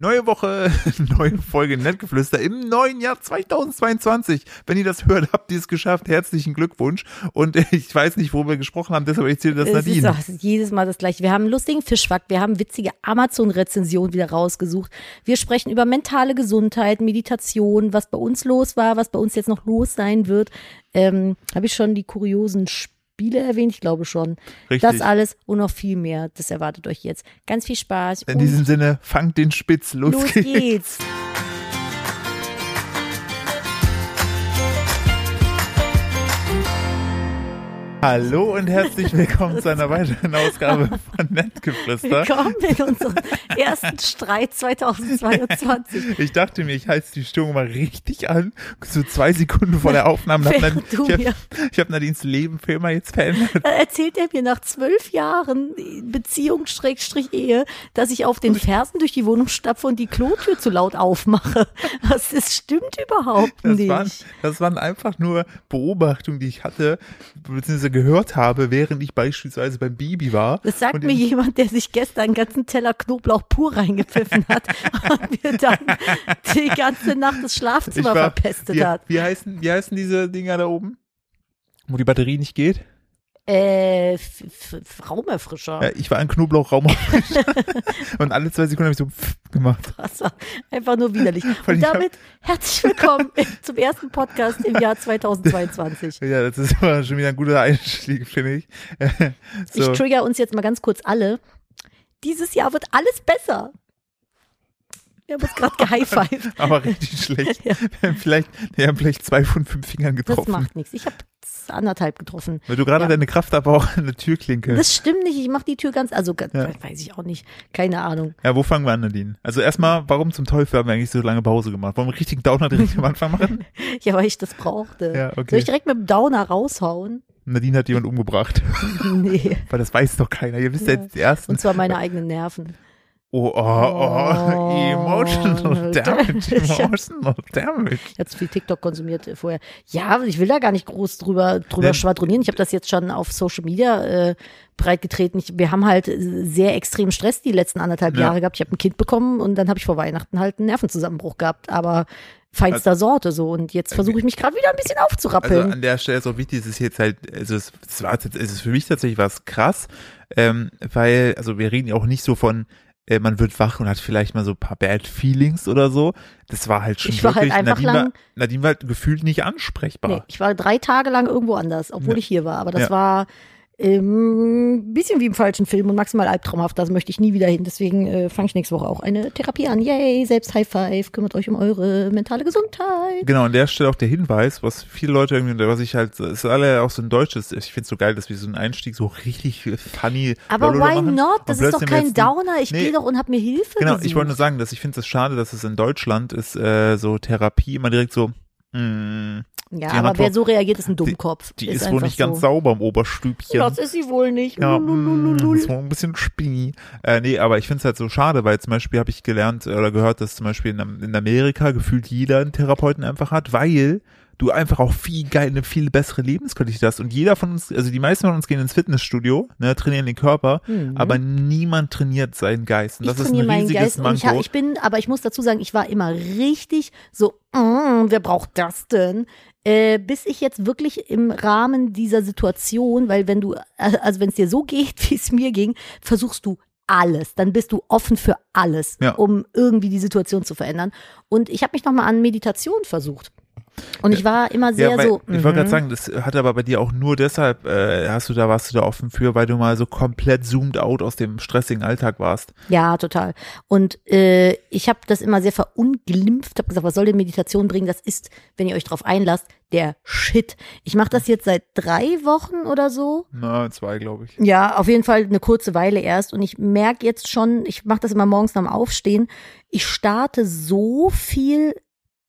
Neue Woche, neue Folge Nettgeflüster im neuen Jahr 2022. Wenn ihr das hört, habt ihr es geschafft. Herzlichen Glückwunsch. Und ich weiß nicht, wo wir gesprochen haben, deshalb erzähle das Es ist Nadine. jedes Mal das gleiche. Wir haben einen lustigen Fischfakt, wir haben witzige Amazon-Rezensionen wieder rausgesucht. Wir sprechen über mentale Gesundheit, Meditation, was bei uns los war, was bei uns jetzt noch los sein wird. Ähm, Habe ich schon die kuriosen Spiele erwähnt? Ich glaube schon. Richtig. Das alles und noch viel mehr. Das erwartet euch jetzt. Ganz viel Spaß. In diesem Sinne, fangt den Spitz. Los, los geht's. geht's. Hallo und herzlich willkommen zu einer weiteren Ausgabe von Nettgeflüster. Willkommen in unserem ersten Streit 2022. Ich dachte mir, ich heiz die Stimmung mal richtig an. So zwei Sekunden vor der Aufnahme. Hab du ich habe hab Nadines Leben für immer jetzt verändert. Dann erzählt er mir nach zwölf Jahren Beziehung Schrägstrich Ehe, dass ich auf den Fersen durch die Wohnung stapfe und die Klotür zu laut aufmache. Was, das stimmt überhaupt Das nicht. waren, das waren einfach nur Beobachtungen, die ich hatte, beziehungsweise gehört habe, während ich beispielsweise beim Baby war. das sagt mir jemand, der sich gestern einen ganzen Teller Knoblauch pur reingepfiffen hat und mir dann die ganze Nacht das Schlafzimmer war, verpestet wie, hat. wie, heißen, wie heißen diese Dinger da oben? Wo die Batterie nicht geht? Äh, F- F- Raumerfrischer. Ja, ich war ein Knoblauchraum und alle zwei Sekunden habe ich so gemacht. Das war einfach nur widerlich. Und ich damit herzlich willkommen zum ersten Podcast im Jahr 2022. Ja, das ist schon wieder ein guter Einstieg, finde ich. Ich so. trigger uns jetzt mal ganz kurz alle. Dieses Jahr wird alles besser. Wir haben uns gerade gehighfived. aber richtig schlecht. Ja. Wir haben vielleicht, wir haben vielleicht zwei von fünf Fingern Das getroffen. macht nichts. Ich habe anderthalb getroffen. Weil du gerade Ja. deine Kraft aber auch an der Türklinke. Das stimmt nicht. Ich mache die Tür ganz, also ganz, Ja. weiß ich auch nicht. Keine Ahnung. Ja, wo fangen wir an, Nadine? Also erstmal, warum zum Teufel haben wir eigentlich so lange Pause gemacht? Wollen wir einen richtigen Downer direkt am Anfang machen? Ja, weil ich das brauchte. Ja, okay. Soll ich direkt mit dem Downer raushauen? Nadine hat jemand umgebracht. Nee. Weil das weiß doch keiner. Ihr wisst Ja. jetzt ersten. Und zwar meine eigenen Nerven. Oh, oh, oh, emotional damage, emotional damage. Zu viel TikTok konsumiert äh, vorher. Ja, ich will da gar nicht groß drüber, drüber Ja. schwadronieren. Ich habe das jetzt schon auf Social Media äh, breitgetreten. Ich, wir haben halt äh, sehr extrem Stress die letzten anderthalb Ja. Jahre gehabt. Ich habe ein Kind bekommen und dann habe ich vor Weihnachten halt einen Nervenzusammenbruch gehabt. Aber feinster Sorte so. Und jetzt versuche ich mich gerade wieder ein bisschen Also aufzurappeln. an der Stelle ist auch wichtig, es ist jetzt halt, also es, es war jetzt, es ist für mich tatsächlich was krass, ähm, weil, also wir reden ja auch nicht so von, äh, man wird wach und hat vielleicht mal so ein paar Bad Feelings oder so. Das war halt schon Ich war halt wirklich, einfach Nadine, war, lang- Nadine war halt gefühlt nicht ansprechbar. nee, ich war drei Tage lang irgendwo anders, obwohl Ja. ich hier war. Aber das Ja. war ähm, ein bisschen wie im falschen Film und maximal albtraumhaft. Da möchte ich nie wieder hin. Deswegen äh, fange ich nächste Woche auch eine Therapie an. Yay, selbst High Five. Kümmert euch um eure mentale Gesundheit. Genau, an der Stelle auch der Hinweis, was viele Leute irgendwie, was ich halt, es ist alle auch so ein deutsches, ich finde es so geil, dass wir so einen Einstieg so richtig funny Aber why machen. not? Das ist doch kein Downer. Ich Nee. gehe doch und hab mir Hilfe Genau, gesucht. ich wollte nur sagen, dass ich finde es schade, dass es in Deutschland ist, äh, so Therapie immer direkt so, mh, ja, die aber wer so reagiert, ist ein Dummkopf. die ist, wohl einfach nicht ganz so. sauber im Oberstübchen. Das ist sie wohl nicht. Ja, mm, ist wohl ein bisschen spinny. Äh, nee, aber ich finde es halt so schade, weil zum Beispiel habe ich gelernt äh, oder gehört, dass zum Beispiel in, in Amerika gefühlt jeder einen Therapeuten einfach hat, weil du einfach auch viel geil, eine viel bessere Lebensqualität hast. Und jeder von uns, also die meisten von uns gehen ins Fitnessstudio, ne, trainieren den Körper, Mhm. aber niemand trainiert seinen Geist. Und ich das ist trainiere ein meinen riesiges Geist und ich, ich bin, aber ich muss dazu sagen, ich war immer richtig so, mm, wer braucht das denn? Äh, bis ich jetzt wirklich im Rahmen dieser Situation, weil wenn du, äh, also wenn es dir so geht, wie es mir ging, versuchst du alles, dann bist du offen für alles, Ja. um irgendwie die Situation zu verändern. Und ich habe mich nochmal an Meditation versucht. Und ich war immer sehr ja, so. ich wollte gerade mhm. sagen, das hat aber bei dir auch nur deshalb, äh, hast du da, warst du da offen für, weil du mal so komplett zoomed out aus dem stressigen Alltag warst. Ja, total. Und äh, ich habe das immer sehr verunglimpft, habe gesagt, was soll denn Meditation bringen? Das ist, wenn ihr euch drauf einlasst, der Shit. Ich mache das jetzt seit drei Wochen oder so. Na, zwei, glaube ich. Ja, auf jeden Fall eine kurze Weile erst. Und ich merke jetzt schon, ich mache das immer morgens nach dem Aufstehen, ich starte so viel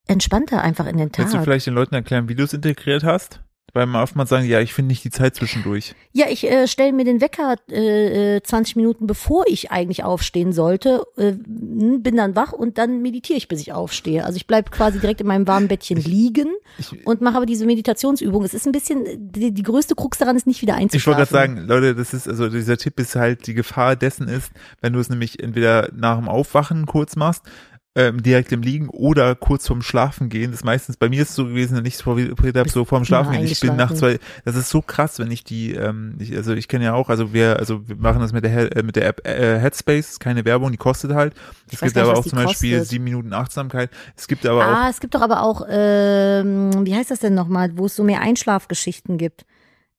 entspannter einfach in den Tag. Willst du vielleicht den Leuten erklären, wie du es integriert hast? Weil man oftmals sagen, ja, ich finde nicht die Zeit zwischendurch. Ja, ich äh, stelle mir den Wecker äh, äh, 20 Minuten bevor ich eigentlich aufstehen sollte, äh, bin dann wach und dann meditiere ich, bis ich aufstehe. Also ich bleib quasi direkt in meinem warmen Bettchen liegen Ich, und mache aber diese Meditationsübung. Es ist ein bisschen, die, die größte Krux daran ist nicht wieder ich wollte einzuschlafen. gerade sagen, Leute, das ist, also dieser Tipp ist halt, die Gefahr dessen ist, wenn du es nämlich entweder nach dem Aufwachen kurz machst, ähm, direkt im Liegen oder kurz vorm Schlafen gehen. Das ist meistens, bei mir ist es so gewesen, wenn ich es probiert habe, so vorm Schlafen gehen. Ich bin nachts, weil das ist so krass, wenn ich die, ähm, ich, also ich kenne ja auch, also wir, also wir machen das mit der, äh, mit der App äh, Headspace, keine Werbung, die kostet halt. Es gibt nicht, aber auch zum Beispiel kostet. sieben Minuten Achtsamkeit. Es gibt aber auch Ah, es gibt doch aber auch, ähm, wie heißt das denn nochmal, wo es so mehr Einschlafgeschichten gibt.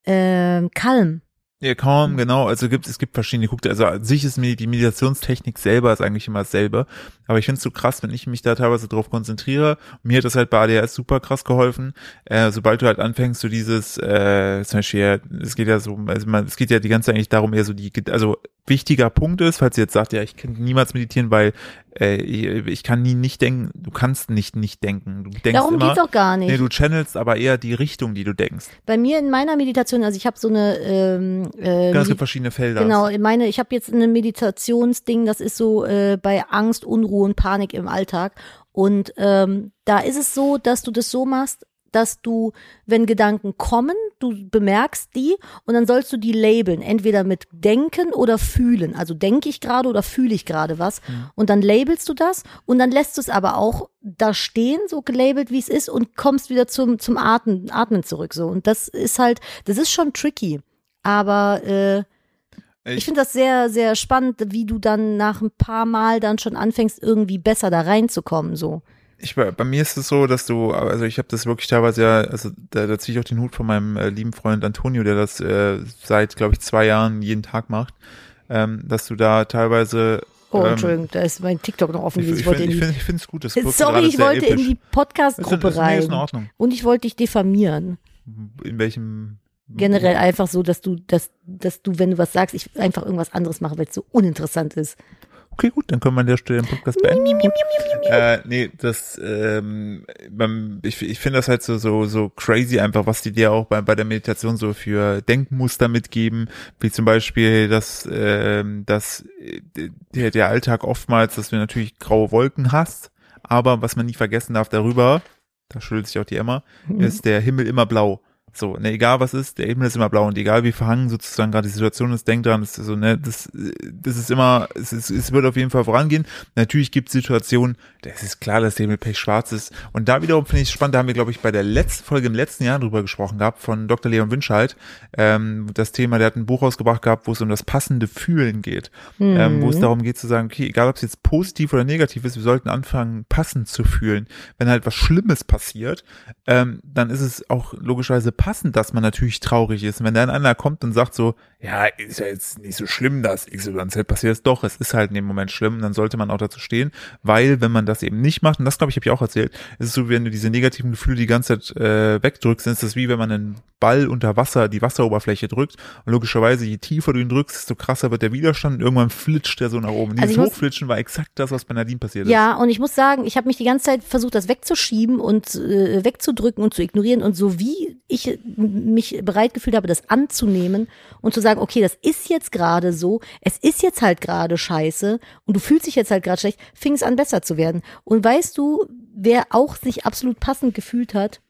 Ähm, Calm. Ja, kaum, genau. Also gibt es gibt verschiedene. Guckt, also an sich ist mir die Meditationstechnik selber ist eigentlich immer dasselbe. Aber ich finde es so krass, wenn ich mich da teilweise drauf konzentriere. Mir hat das halt bei ADHS super krass geholfen. Äh, sobald du halt anfängst, so dieses, äh, zum Beispiel, ja, es geht ja so, also man, es geht ja die ganze Zeit eigentlich darum, eher so die, also wichtiger Punkt ist, falls ihr jetzt sagt, ja, ich kann niemals meditieren, weil äh, ich, kann nie nicht denken, du kannst nicht nicht denken. Du denkst Darum immer, geht's auch gar nicht. Nee, du channelst aber eher die Richtung, die du denkst. Bei mir in meiner Meditation, also ich habe so eine ähm, äh, Genau, es gibt verschiedene Felder. Genau, ich meine, ich habe jetzt eine Meditationsding, das ist so äh, bei Angst, Unruhe und Panik im Alltag. Und ähm, da ist es so, dass du das so machst, dass du, wenn Gedanken kommen, du bemerkst die und dann sollst du die labeln, entweder mit denken oder fühlen. Also denke ich gerade oder fühle ich gerade was. Und dann labelst du das und dann lässt du es aber auch da stehen, so gelabelt, wie es ist und kommst wieder zum, zum Atmen, Atmen zurück. So. Und das ist halt, das ist schon tricky. Aber äh, ich finde das sehr, sehr spannend, wie du dann nach ein paar Mal dann schon anfängst, irgendwie besser da reinzukommen. So. Ich, bei bei mir ist es so, dass du, also ich habe das wirklich teilweise ja, also da, da ziehe ich auch den Hut von meinem äh, lieben Freund Antonio, der das äh, seit, glaube ich, zwei Jahren jeden Tag macht, ähm, dass du da teilweise Oh, ähm, Entschuldigung, da ist mein TikTok noch offen. Ich, ich Ich wollte finde in ich die, find, ich find's gut, das Sorry, ich wollte in episch. die Ist, ist, Podcast-Gruppe nee, in rein. Ordnung. Und ich wollte dich diffamieren. In welchem Generell einfach so, dass du, dass, dass du, wenn du was sagst, ich einfach irgendwas anderes mache, weil es so uninteressant ist. Okay, gut, dann können wir an der Stelle den Podcast beenden. Gut. Äh, nee, das, ähm, beim, ich, ich finde das halt so, so, so crazy einfach, was die dir auch bei, bei der Meditation so für Denkmuster mitgeben, wie zum Beispiel, dass, ähm, dass äh, der, der Alltag oftmals, dass du natürlich graue Wolken hast, aber was man nie vergessen darf darüber, da schüttelt sich auch die Emma, ist der Himmel immer blau. So, ne, egal was ist, der Himmel ist immer blau und egal wie verhangen sozusagen gerade die Situation ist, denk dran, das ist so, ne, das, das ist immer, es, ist, es wird auf jeden Fall vorangehen. Natürlich gibt es Situationen, das ist klar, dass der Himmel pechschwarz ist. Und da wiederum finde ich es spannend, da haben wir, glaube ich, bei der letzten Folge im letzten Jahr drüber gesprochen gehabt, von Dr. Leon Winscheid, ähm, das Thema, der hat ein Buch rausgebracht gehabt, wo es um das passende Fühlen geht, ähm, wo es darum geht zu sagen, okay, egal ob es jetzt positiv oder negativ ist, wir sollten anfangen, passend zu fühlen. Wenn halt was Schlimmes passiert, ähm, dann ist es auch logischerweise passend, dass man natürlich traurig ist. Und wenn dann einer kommt und sagt so, ja, ist ja jetzt nicht so schlimm, dass XYZ passiert ist, doch, es ist halt in dem Moment schlimm, dann sollte man auch dazu stehen, weil wenn man das eben nicht macht, und das glaube ich, habe ich auch erzählt, ist es so, wenn du diese negativen Gefühle die ganze Zeit äh, wegdrückst, dann ist das wie wenn man einen Ball unter Wasser, die Wasseroberfläche drückt und logischerweise, je tiefer du ihn drückst, desto krasser wird der Widerstand und irgendwann flitscht der so nach oben. Also Dieses Hochflitschen war exakt das, was bei Nadine passiert ist. Ja, und ich muss sagen, ich habe mich die ganze Zeit versucht, das wegzuschieben und äh, wegzudrücken und zu ignorieren. Und so wie ich mich bereit gefühlt habe, das anzunehmen und zu sagen, okay, das ist jetzt gerade so, es ist jetzt halt gerade scheiße und du fühlst dich jetzt halt gerade schlecht, fing es an besser zu werden. Und weißt du, wer auch sich absolut passend gefühlt hat?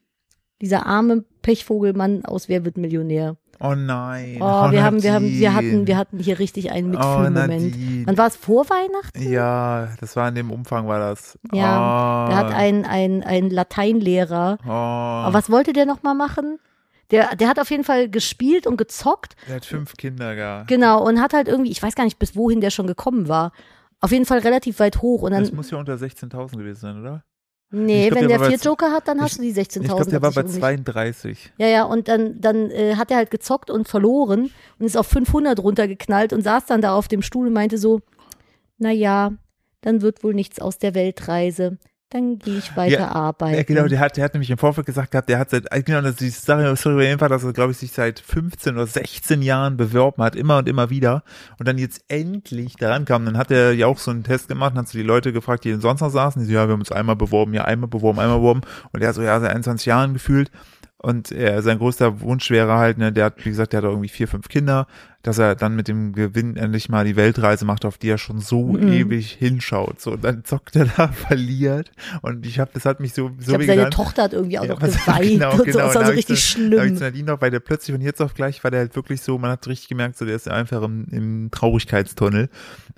Dieser arme Pechvogelmann aus Wer wird Millionär? Oh nein. Oh, wir haben, wir haben, wir hatten, wir hatten hier richtig einen Oh, Mitfühlmoment. Nadine. Wann war es vor Weihnachten? Ja, das war in dem Umfang war das. Ja, oh, Da hat ein, ein, ein Lateinlehrer. Oh, Aber was wollte der nochmal machen? Der, der hat auf jeden Fall gespielt und gezockt. der hat fünf Kinder gehabt. Genau. Und hat halt irgendwie, ich weiß gar nicht, bis wohin der schon gekommen war. Auf jeden Fall relativ weit hoch. Und Das dann, muss ja unter 16.000 gewesen sein, oder? nee, ich glaub, wenn der der vier Joker hat, dann ich- hast du die 16.000. Ich glaube, der war bei Versicherung nicht. 32. Ja, ja, und dann, dann äh, hat er halt gezockt und verloren und ist auf 500 runtergeknallt und saß dann da auf dem Stuhl und meinte so, na ja, dann wird wohl nichts aus der Weltreise. Dann gehe ich weiter Ja, arbeiten. Ja, genau, der hat, der hat nämlich im Vorfeld gesagt gehabt, der hat seit, äh, genau, das ist die Sache, sorry, über jeden Fall, dass er, glaube ich, sich seit 15 oder 16 Jahren beworben hat, immer und immer wieder. Und dann jetzt endlich daran kam, dann hat er ja auch so einen Test gemacht, dann hat so die Leute gefragt, die sonst noch saßen, die so, ja, wir haben uns einmal beworben, ja, einmal beworben, einmal beworben. Und er so, ja, seit 21 Jahren gefühlt. Und er, sein größter Wunsch wäre halt, ne, der hat, wie gesagt, der hat irgendwie vier, fünf Kinder, dass er dann mit dem Gewinn endlich mal die Weltreise macht, auf die er schon so Mhm. ewig hinschaut. So, und dann zockt er da, verliert. Und ich habe, das hat mich so, so ich glaube, weh seine. Tochter hat irgendwie auch Ja, noch was- geweint genau, und so. genau. Das Und war so richtig so- Da hab ich schlimm. zu Nadine noch, weil der plötzlich von jetzt auf gleich war der halt wirklich so, man hat richtig gemerkt, so der ist einfach im, im Traurigkeitstunnel.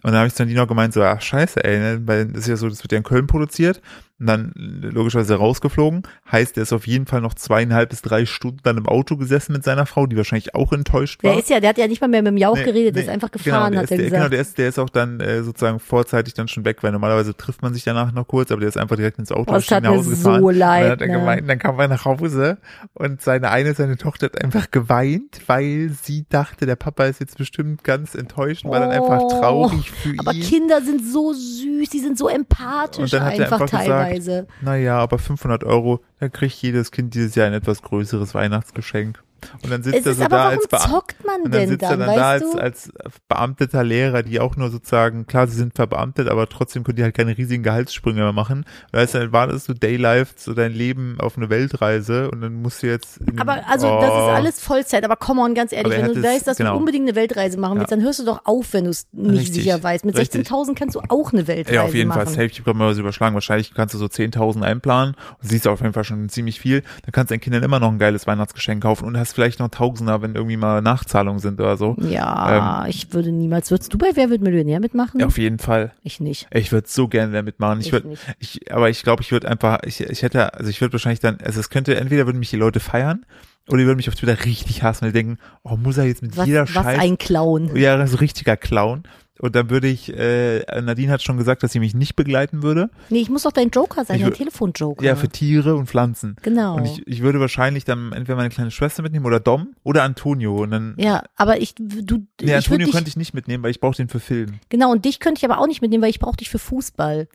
Und dann habe ich zu Nadine noch gemeint, so, ach scheiße, ey, ne? weil das ist ja so, das wird ja in Köln produziert. Und dann logischerweise rausgeflogen. Heißt, er ist auf jeden Fall noch zweieinhalb bis drei Stunden dann im Auto gesessen mit seiner Frau, die wahrscheinlich auch enttäuscht war. Der ist ja, der hat ja nicht mal mehr mit dem Jauch Nee, geredet, der nee, ist einfach genau, gefahren, der hat ist, er der, gesagt. Genau, der ist, der ist auch dann äh, sozusagen vorzeitig dann schon weg, weil normalerweise trifft man sich danach noch kurz, aber der ist einfach direkt ins Auto Oh, tat nach mir Hause so gefahren. leid, dann hat er ne? gemeint, dann kam er nach Hause und seine eine, seine Tochter hat einfach geweint, weil sie dachte, der Papa ist jetzt bestimmt ganz enttäuscht und war dann einfach Oh, traurig für Aber ihn. Kinder sind so süß, die sind so empathisch Und dann hat einfach, einfach gesagt, teilweise. Naja, aber 500 Euro, da kriegt jedes Kind dieses Jahr ein etwas größeres Weihnachtsgeschenk. Und dann sitzt es er so da als Beamter. Und dann sitzt dann, er dann da als, als beamteter Lehrer, die auch nur sozusagen, klar, sie sind verbeamtet, aber trotzdem können die halt keine riesigen Gehaltssprünge mehr machen. Weißt du, dann wartest du Daylife, so dein Leben auf eine Weltreise und dann musst du jetzt. in- Aber also das ist Oh. alles Vollzeit, aber come on, ganz ehrlich, wenn du weißt, dass genau. du unbedingt eine Weltreise machen willst, Ja. dann hörst du doch auf, wenn du es nicht Richtig, sicher weißt. Mit richtig. 16.000 kannst du auch eine Weltreise Ja, auf jeden machen. Fall safe. Ich glaube mal was überschlagen. Wahrscheinlich kannst du so 10.000 einplanen und siehst auf jeden Fall schon ziemlich viel. Dann kannst du deinen Kindern immer noch ein geiles Weihnachtsgeschenk kaufen und hast vielleicht noch Tausender, wenn irgendwie mal Nachzahlungen sind oder so. Ja, ich würde niemals. Würdest du bei Wer wird Millionär mitmachen? Ähm, Ja, auf jeden Fall. ich nicht. Ich würde so gerne damit machen. Ich Ich würde, ich, aber ich glaube, ich würde einfach, ich, ich hätte, also ich würde wahrscheinlich dann, also es könnte, entweder würden mich die Leute feiern oder die würden mich auf Twitter richtig hassen, weil die denken, oh, muss er jetzt mit Was, jeder was Scheiß, ein Clown. ja, so richtiger Clown. Und dann würde ich, äh, Nadine hat schon gesagt, dass sie mich nicht begleiten würde. Nee, ich muss doch dein Joker sein, Ich dein Telefonjoker. Ja, für Tiere und Pflanzen. Genau. Und ich, ich würde wahrscheinlich dann entweder meine kleine Schwester mitnehmen oder Dom oder Antonio. Und dann, ja, aber ich, du, nee, ich Antonio dich, könnte ich nicht mitnehmen, weil ich brauche den für Film. genau, und dich könnte ich aber auch nicht mitnehmen, weil ich brauche dich für Fußball.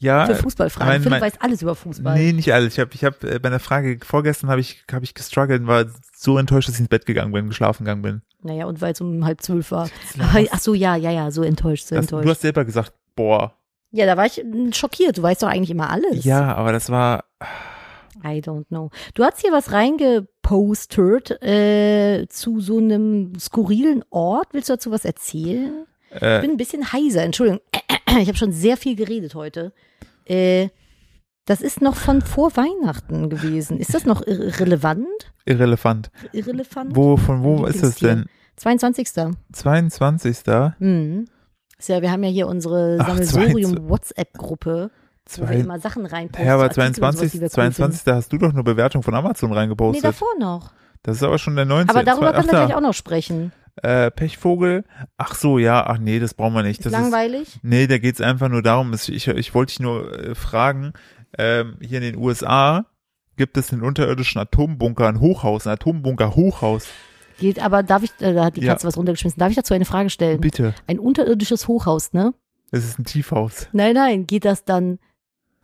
Ja, Für Fußballfragen. mein- Philipp mein- weiß alles über Fußball. Nee, nicht alles. Ich habe ich hab, äh, bei einer Frage vorgestern habe ich, hab ich gestruggelt und war so enttäuscht, dass ich ins Bett gegangen bin, geschlafen gegangen bin. Naja, und weil es um halb zwölf war. Ach so, ja, ja, ja, so enttäuscht, so Das, du enttäuscht. hast selber gesagt, boah. Ja, da war ich mm, schockiert. Du weißt doch eigentlich immer alles. Ja, aber das war, I don't know. Du hast hier was reingepostet äh, zu so einem skurrilen Ort. Willst du dazu was erzählen? Ich äh, bin ein bisschen heiser, Entschuldigung. Ich habe schon sehr viel geredet heute. Äh, das ist noch von vor Weihnachten gewesen. Ist das noch irre relevant? irrelevant. Irrelevant? Wo, von wo ist das denn? 22. 22. Hm. Ist ja, wir haben ja hier unsere Ach, Sammelsurium WhatsApp-Gruppe, wo wir immer Sachen reinposten. ja, aber Artikel und sowas, 22. die wir cool 22. hast du doch eine Bewertung von Amazon finden. Nee, reingepostet. davor noch. das ist aber schon der 19. Aber darüber können wir gleich auch noch sprechen. Äh, Pechvogel. Ach so, ja, ach nee, das brauchen wir nicht. Ist Das langweilig? Nee, da geht's einfach nur darum, es- ich, ich wollte dich nur äh, fragen, ähm, hier in den USA gibt es einen unterirdischen Atombunker, ein Hochhaus, ein Atombunker Hochhaus. Geht, aber darf ich, äh, da hat die Ja. Katze was runtergeschmissen. Darf ich dazu eine Frage stellen? Bitte, Ein unterirdisches Hochhaus, ne? es ist ein Tiefhaus. Nein, nein, geht das dann,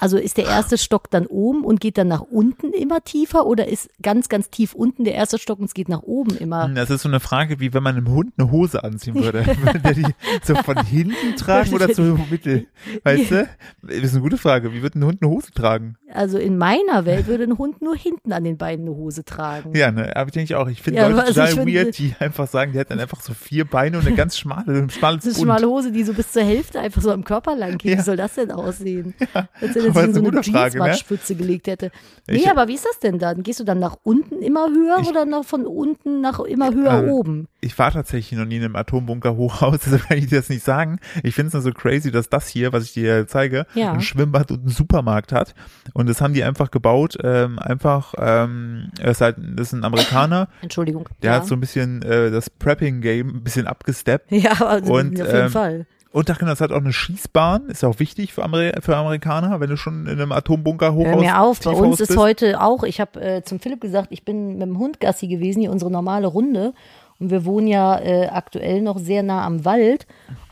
also ist der erste Stock dann oben und geht dann nach unten immer tiefer oder ist ganz, ganz tief unten der erste Stock und es geht nach oben immer? Das ist so eine Frage, wie wenn man einem Hund eine Hose anziehen würde. Würde der die so von hinten tragen oder so mittel? Weißt du? Das ist eine gute Frage. Wie wird ein Hund eine Hose tragen? Also in meiner Welt würde ein Hund nur hinten an den Beinen eine Hose tragen. Ja, ne, aber ich denke auch. Ich finde Ja, Leute total ich finde- weird, die einfach sagen, die hätten dann einfach so vier Beine und eine ganz schmale, ein schmales Das eine schmale Hose, die so bis zur Hälfte einfach so am Körper lang geht. Ja. Wie soll das denn aussehen? Er aber in ist so eine Frage, ne? Gelegt hätte. Nee, Ich- aber wie ist das denn dann? Gehst du dann nach unten immer höher Ich- oder nach, von unten nach immer höher Ähm, oben? ich war tatsächlich noch nie in einem Atombunker Hochhaus, deshalb kann ich dir das nicht sagen. Ich finde es nur so crazy, dass das hier, was ich dir zeige, Ja. ein Schwimmbad und einen Supermarkt hat. Und das haben die einfach gebaut, ähm, einfach, ähm, er ist halt, das ist ein Amerikaner, Entschuldigung. der ja. hat so ein bisschen äh, das Prepping-Game ein bisschen abgesteppt. Ja, also Und, auf jeden ähm, Fall. Und da das hat auch eine Schießbahn, ist auch wichtig für, Amer für Amerikaner, wenn du schon in einem Atombunker Hochhaus Hör mir auf, bei uns ist bist. heute auch, ich habe äh, zum Philipp gesagt, ich bin mit dem Hund Gassi gewesen, hier unsere normale Runde. Und wir wohnen ja äh, aktuell noch sehr nah am Wald.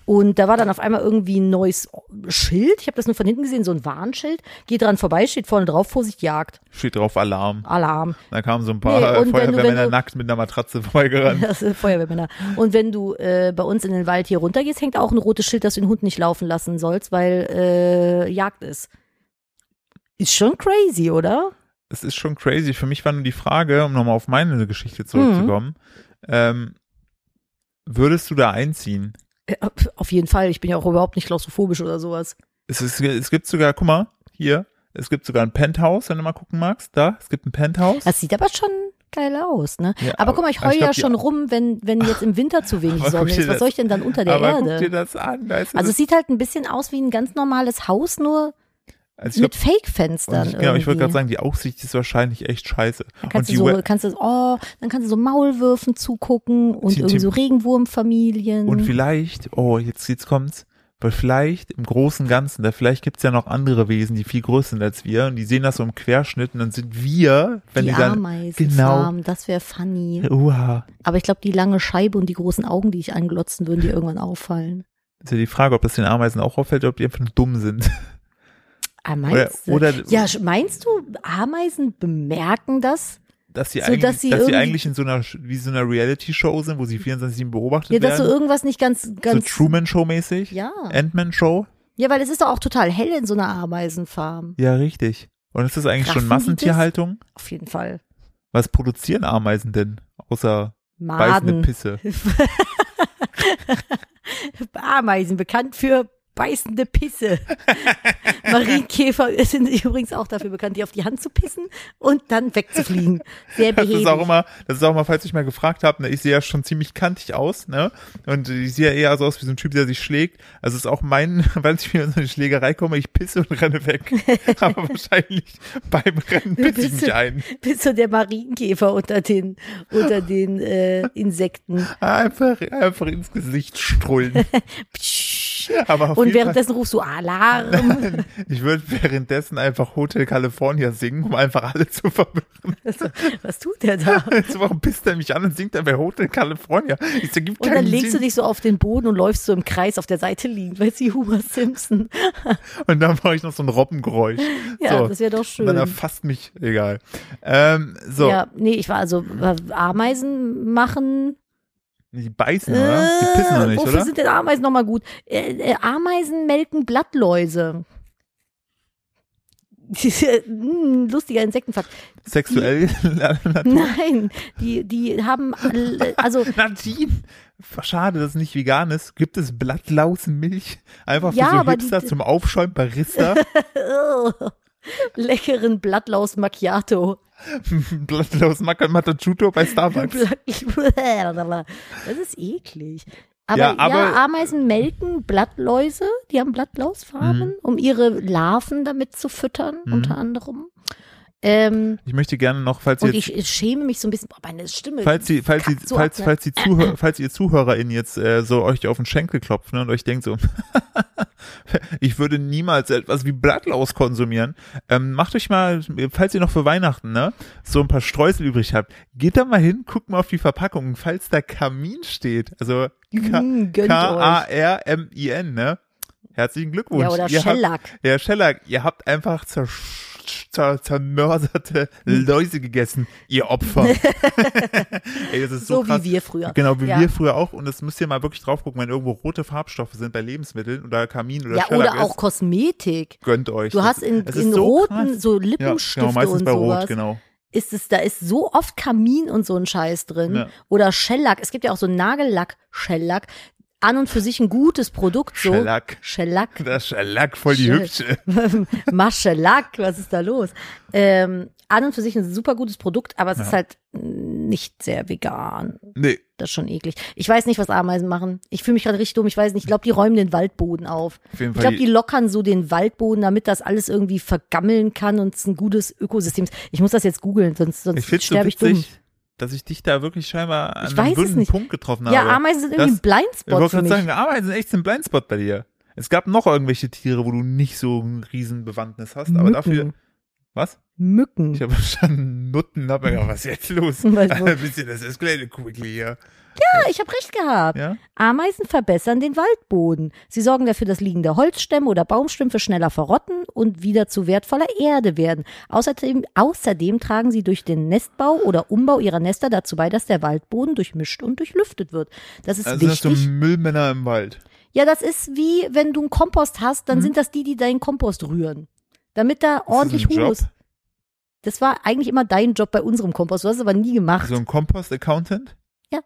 Und da war dann auf einmal irgendwie ein neues Schild. Ich habe das nur von hinten gesehen, so ein Warnschild. Geht dran vorbei, steht vorne drauf, Vorsicht, Jagd, Steht drauf Alarm. Alarm. Da kamen so ein paar Nee, Feuerwehrmänner du- nackt mit einer Matratze vorbeigerannt. Das sind Feuerwehrmänner. Und wenn du äh, bei uns in den Wald hier runtergehst, hängt auch ein rotes Schild, dass du den Hund nicht laufen lassen sollst, weil äh, Jagd ist. Ist schon crazy, oder? es ist schon crazy. Für mich war nur die Frage, um nochmal auf meine Geschichte zurückzukommen, ähm, würdest du da einziehen? Äh, Auf jeden Fall. Ich bin ja auch überhaupt nicht klaustrophobisch oder sowas. Es, ist, es gibt sogar, guck mal, hier, es gibt sogar ein Penthouse, wenn du mal gucken magst. Da, es gibt ein Penthouse. Das sieht aber schon geil aus, ne? Ja, aber guck mal, ich aber heule ja schon rum, wenn, wenn jetzt im Winter zu wenig Aber Sonne ist. Was das- soll ich denn dann unter der Aber guck dir Erde? das an. Du, Also es sieht halt ein bisschen aus wie ein ganz normales Haus, nur also mit Fake-Fenstern. und ich, genau, ich wollte gerade sagen, die Aussicht ist wahrscheinlich echt scheiße. Dann Und kannst die du so, kannst du, oh, dann kannst du so Maulwürfen zugucken und Die- irgendwie so Regenwurmfamilien. Und vielleicht, oh, jetzt, jetzt kommt's, weil vielleicht im Großen und Ganzen, da vielleicht gibt's ja noch andere Wesen, die viel größer sind als wir und die sehen das so im Querschnitt und dann sind wir, wenn die die, dann, Ameisenfarm, das wäre funny. uha, Aber ich glaube, die lange Scheibe und die großen Augen, die ich anglotzen, würden dir irgendwann auffallen. ist ja die Frage, ob das den Ameisen auch auffällt oder ob die einfach nur dumm sind. Ah, Oder, meinst du? oder ja, meinst du, Ameisen bemerken das? dass sie so, eigentlich, dass sie dass sie eigentlich in so einer, wie so einer Reality-Show sind, wo sie 24-7 beobachtet Ja, dass so werden. irgendwas nicht ganz, So ganz. Truman-Show-mäßig. ja. Ant-Man-Show. ja, weil es ist doch auch total hell in so einer Ameisenfarm. Ja, richtig. Und ist das eigentlich schon Raffen das? Massentierhaltung? Auf jeden Fall. Was produzieren Ameisen denn? Außer beißende Maden. Pisse. Ameisen, bekannt für beißende Pisse. Marienkäfer sind übrigens auch dafür bekannt, die auf die Hand zu pissen und dann wegzufliegen. Sehr Das behäbig. ist auch immer, das ist auch immer, falls ich mal gefragt habt, ne, ich sehe ja schon ziemlich kantig aus, ne? Und ich sehe ja eher so aus wie so ein Typ, der sich schlägt. Also es ist auch mein, weil ich wieder in so eine Schlägerei komme, ich pisse und renne weg. Aber wahrscheinlich beim Rennen pisse ich mich ein. Bist du der Marienkäfer unter den, unter den äh, Insekten. Einfach, einfach ins Gesicht strullen. Auf Und jeden Fall, währenddessen rufst du Alarm. ich würde währenddessen einfach Hotel California singen, um einfach alle zu verwirren. Was tut der da? Also warum pisst er mich an und singt er bei Hotel California? Das ergibt Und dann legst Sinn. du dich so auf den Boden und läufst so im Kreis auf der Seite liegend, weil sie Homer Simpson. Und dann mache ich noch so ein Robbengeräusch. Ja, so. das wäre doch Und dann schön. erfasst mich, egal. Ähm, so, Ja, nee, ich war also äh, Ameisen machen. Die beißen, oder? Die pissen noch nicht, wofür oder? sind denn Ameisen nochmal gut? Äh, äh, Ameisen melken Blattläuse. Hm, Lustiger Insektenfakt. Sexuell Natur. Nein, die, die haben, äh, also Nadine, schade, dass es nicht vegan ist. Gibt es Blattlausenmilch? Einfach für Ja, so aber die- Hipster zum Aufschäumen Barista? leckeren Blattlaus Macchiato. Blattlaus Matachuto bei Starbucks. Das ist eklig. Aber Ja, ja, aber- Ameisen melken Blattläuse, die haben Blattlausfarben, Mhm. um ihre Larven damit zu füttern, unter anderem. Ähm, Ich möchte gerne noch, falls ihr und jetzt ich, schäme mich so ein bisschen, boah, meine Stimme. Falls sie, falls sie, kackt so falls, ab, ne? falls die Zuhörer, falls ihr ZuhörerInnen jetzt äh, so euch auf den Schenkel klopft ne, und euch denkt so, ich würde niemals etwas wie Blattlaus konsumieren, ähm, macht euch mal, falls ihr noch für Weihnachten ne, so ein paar Streusel übrig habt, geht da mal hin, guckt mal auf die Verpackung, falls da Kamin steht, also euch. K-A-R-M-I-N, ne? Herzlichen Glückwunsch. Ja, oder ihr Shellac. Habt, ja, Shellac, ihr habt einfach zer zer zermörserte Läuse gegessen, ihr Opfer. Ey, das ist so, so krass. wie wir früher. Genau, wie Ja. wir früher auch. Und das müsst ihr mal wirklich drauf gucken, wenn irgendwo rote Farbstoffe sind bei Lebensmitteln oder Kamin oder Ja, Shellac oder auch ist, Kosmetik. gönnt euch. Du Das- hast in, in so roten krass. so ja, Lippenstifte genau, meistens und bei sowas. Rot, genau. Ist es, da ist so oft Kamin und so ein Scheiß drin. Ja. Oder Shellac. Es gibt ja auch so Nagellack-Shellac. An und für sich ein gutes Produkt. So. Shellac. Shellac. Das Shellac, voll die Shell. hübsche. Maschelack, was ist da los? Ähm, an und für sich ein super gutes Produkt, aber es Ja. ist halt nicht sehr vegan. Nee, Das ist schon eklig. Ich weiß nicht, was Ameisen machen. Ich fühle mich gerade richtig dumm. Ich weiß nicht. Ich glaube, die räumen den Waldboden auf. auf jeden Ich glaube, die lockern so den Waldboden, damit das alles irgendwie vergammeln kann und es ein gutes Ökosystem ist. Ich muss das jetzt googeln, sonst, sonst sterbe ich dumm. Dass ich dich da wirklich scheinbar an Ich einem wunden. Punkt getroffen habe. Ja, Ameisen sind irgendwie Das- ein Blindspot Ich wollte gerade sagen, Ameisen sind echt ein Blindspot bei dir. Es gab noch irgendwelche Tiere, wo du nicht so ein Riesenbewandtnis hast, aber Mücken. dafür. Was? Mücken. Ich habe verstanden, Nutten, hab mir gedacht, was ist jetzt los? Ein bisschen, das escalated quickly hier. Ja, ich habe recht gehabt. Ja? Ameisen verbessern den Waldboden. Sie sorgen dafür, dass liegende Holzstämme oder Baumstümpfe schneller verrotten und wieder zu wertvoller Erde werden. Außerdem, außerdem tragen sie durch den Nestbau oder Umbau ihrer Nester dazu bei, dass der Waldboden durchmischt und durchlüftet wird. Das ist Also wichtig. so Müllmänner im Wald. Ja, das ist wie, wenn du einen Kompost hast, dann Mhm. sind das die, die deinen Kompost rühren. Damit da ordentlich Humus. Job? Das war eigentlich immer dein Job bei unserem Kompost. Du hast es aber nie gemacht. So ein Compost-Accountant? Ja.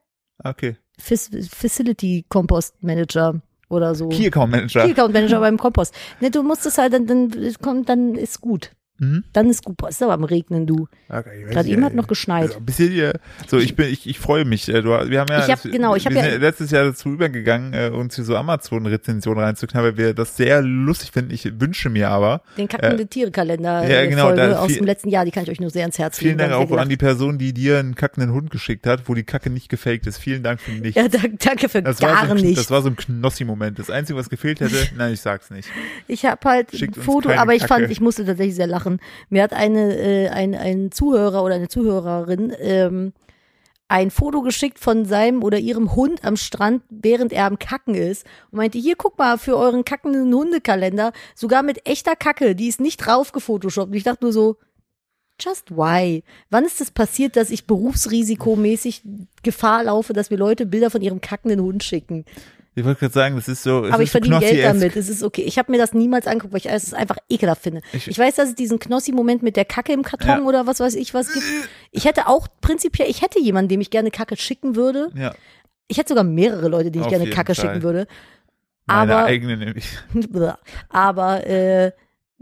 Okay. Fac- Facility Compost Manager oder so. Key Account Manager. Key Account Manager beim Kompost. Ne, du musst es halt, dann, dann kommt, dann ist gut. Mhm. Dann ist gut. Boah, ist aber am Regnen, du. Okay, Gerade eben hat ey. noch geschneit. Also ein bisschen hier. So, ich bin, ich, ich freue mich. Äh, Du, wir haben ja, Ich hab- genau, ich hab ja- letztes Jahr dazu übergegangen, äh, uns hier so Amazon-Rezensionen reinzuknallen, weil wir das sehr lustig finden. Ich wünsche mir aber, Den kackende Tiere-Kalender ja, äh, genau, Folge da aus viel- dem letzten Jahr, die kann ich euch nur sehr ans Herz vielen legen. Dank Da hab ich auch an die Person, die dir einen kackenden Hund geschickt hat, wo die Kacke nicht gefaked ist. Vielen Dank für nichts. Ja, dank- danke für Das gar so ein, nicht. das war so ein Knossi-Moment. Das Einzige, was gefehlt hätte, nein, ich sag's nicht. Ich habe halt Schickt ein Foto, aber ich Kacke. fand, ich musste tatsächlich sehr lachen. Mir hat eine, äh, ein, ein Zuhörer oder eine Zuhörerin ähm, ein Foto geschickt von seinem oder ihrem Hund am Strand, während er am Kacken ist und meinte, hier guck mal für euren kackenden Hundekalender, sogar mit echter Kacke, die ist nicht drauf gefotoshoppt. Und ich dachte nur so, just why? Wann ist das passiert, dass ich berufsrisikomäßig Gefahr laufe, dass mir Leute Bilder von ihrem kackenden Hund schicken? Ich wollte gerade sagen, das ist so. Aber ich verdiene Geld damit. Es ist okay. Ich habe mir das niemals angeguckt, weil ich es einfach ekelhaft finde. Ich- Ich, weiß, dass es diesen Knossi-Moment mit der Kacke im Karton Ja. oder was weiß ich was gibt. Ich hätte auch prinzipiell, ich hätte jemanden, dem ich gerne Kacke schicken würde. Ja, Ich hätte sogar mehrere Leute, denen ich Auf gerne jeden Kacke Fall. schicken würde. meine Aber, eigene nämlich. aber äh,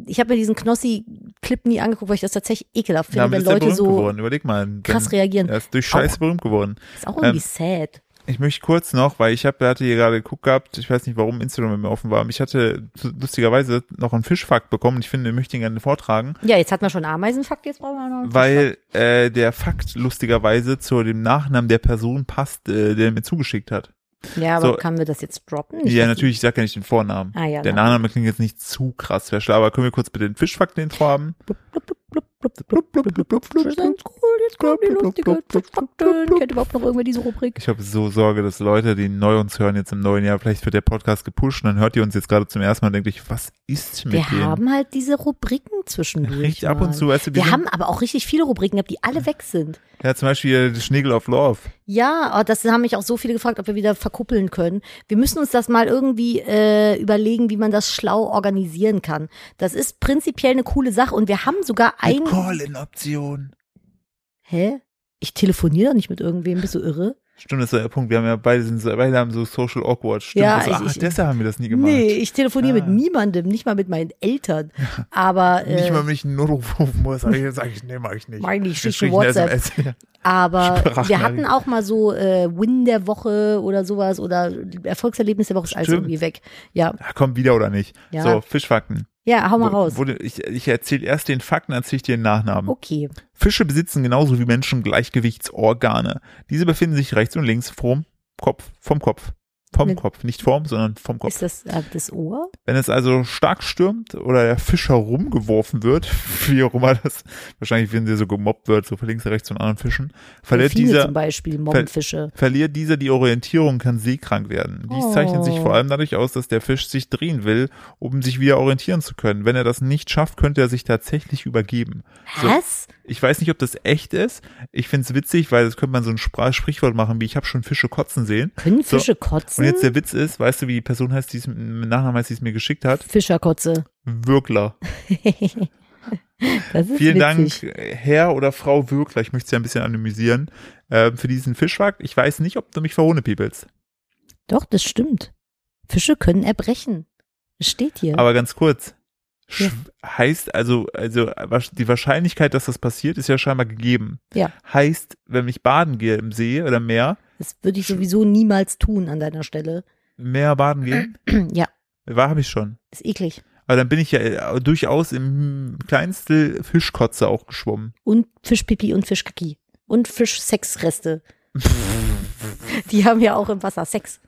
ich habe mir diesen Knossi-Clip nie angeguckt, weil ich das tatsächlich ekelhaft finde, wenn ist Leute berühmt so geworden. Überleg mal. krass reagieren. Er ist durch Scheiße berühmt geworden. Ist auch irgendwie Ähm, sad. Ich möchte kurz noch, weil ich habe, hatte hier gerade geguckt gehabt, ich weiß nicht, warum Instagram bei mir offen war, aber ich hatte lustigerweise noch einen Fischfakt bekommen und ich finde, ich möchte ihn gerne vortragen, Ja, jetzt hatten wir schon einen Ameisenfakt, jetzt brauchen wir noch einen weil äh, der Fakt lustigerweise zu dem Nachnamen der Person passt, äh, der mir zugeschickt hat. Ja, aber so- kann wir das jetzt droppen? Nicht, ja, natürlich, ich sag ja nicht den Vornamen. Ah, ja, der na. Nachname klingt jetzt nicht zu krass special, aber können wir kurz bitte den Ganz cool, jetzt die. Kennt überhaupt noch irgendwer diese Rubrik? Ich habe so Sorge, dass Leute, die neu uns hören jetzt im neuen Jahr, vielleicht wird der Podcast gepusht und dann hört ihr uns jetzt gerade zum ersten Mal und denkt euch, was ist mit Wir denen? haben halt diese Rubriken zwischendurch. Richtig ab und zu, weißt du, wir Wir haben aber auch richtig viele Rubriken gehabt, die alle weg sind. Ja, zum Beispiel Schnegel of Love. Ja, das haben mich auch so viele gefragt, ob wir wieder verkuppeln können. Wir müssen uns das mal irgendwie äh, überlegen, wie man das schlau organisieren kann. Das ist prinzipiell eine coole Sache und wir haben sogar ein. Call-in-Option. Hä? Ich telefoniere doch nicht mit irgendwem, bist du irre? Stimmt, das ist der Punkt. Wir haben ja beide sind so, beide haben so Social awkward. Stimmt, Ja, das, ich- ach, ich- deshalb haben wir das nie gemacht. Nee, ich telefoniere Ah. mit niemandem, nicht mal mit meinen Eltern. Aber äh, Nicht mal, wenn ich einen Notruf rufen muss, sag ich, sag ich, nee, mach ich nicht. Mach ich nicht, Dann schick schick eine ich eine WhatsApp. SMS. Aber wir hatten auch mal so äh, Win der Woche oder sowas oder Erfolgserlebnis der Woche ist alles irgendwie weg. Ja, Ja, komm, wieder oder nicht. Ja. So, Fischfakten. Ja, hau mal raus. Wurde, ich ich erzähle erst den Fakten, erzähle ich dir den Nachnamen. Okay. Fische besitzen genauso wie Menschen Gleichgewichtsorgane. Diese befinden sich rechts und links vom Kopf, vom Kopf. Vom Kopf, nicht vorm, sondern vom Kopf. Ist das äh, das Ohr? Wenn es also stark stürmt oder der Fisch herumgeworfen wird, wie auch immer das, wahrscheinlich wenn der so gemobbt wird, so von links, rechts von anderen Fischen, verliert Delfine dieser, zum Beispiel, Mobbenfische. verliert dieser die Orientierung, kann seekrank werden. Dies zeichnet sich Oh. vor allem dadurch aus, dass der Fisch sich drehen will, um sich wieder orientieren zu können. Wenn er das nicht schafft, könnte er sich tatsächlich übergeben. So. Ich weiß nicht, ob das echt ist. Ich find's witzig, weil das könnte man so ein Spra Sprichwort machen, wie ich habe schon Fische kotzen sehen. Können So. Fische kotzen? Und jetzt der Witz ist, weißt du, wie die Person heißt, die es mit Nachnamen heißt, die es mir geschickt hat? Fischerkotze. Wirkler. Das ist Vielen witzig. Dank, Herr oder Frau Wirkler. Ich möchte es ja ein bisschen anonymisieren. Äh, für diesen Fischfakt. Ich weiß nicht, ob du mich verhohnepiepelst. Doch, das stimmt. Fische können erbrechen. Es steht hier. Aber ganz kurz. Ja. Heißt also, also die Wahrscheinlichkeit, dass das passiert, ist ja scheinbar gegeben. Ja. Heißt, wenn ich baden gehe im See oder Meer, das würde ich sowieso niemals tun an deiner Stelle. Meer baden gehen, ja, war habe ich schon. ist eklig. Aber dann bin ich ja äh, durchaus im kleinsten Fischkotze auch geschwommen. Und Fischpipi und Fischkaki. Und Fischsexreste. Die haben ja auch im Wasser Sex.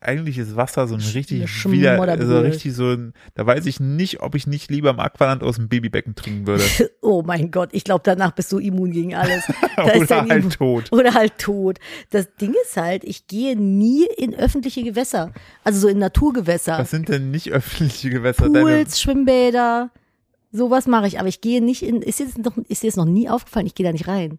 Eigentlich ist Wasser so ein richtig wieder, also richtig so ein, da weiß ich nicht, ob ich nicht lieber im Aqualand aus dem Babybecken trinken würde. Oh mein Gott, ich glaube, danach bist du immun gegen alles. Oder halt Immun- tot. Oder halt tot. Das Ding ist halt, ich gehe nie in öffentliche Gewässer. Also so in Naturgewässer. Was sind denn nicht öffentliche Gewässer? Deine, Pools, Schwimmbäder. Sowas mache ich. Aber ich gehe nicht in, ist jetzt noch, ist dir jetzt noch nie aufgefallen, ich gehe da nicht rein.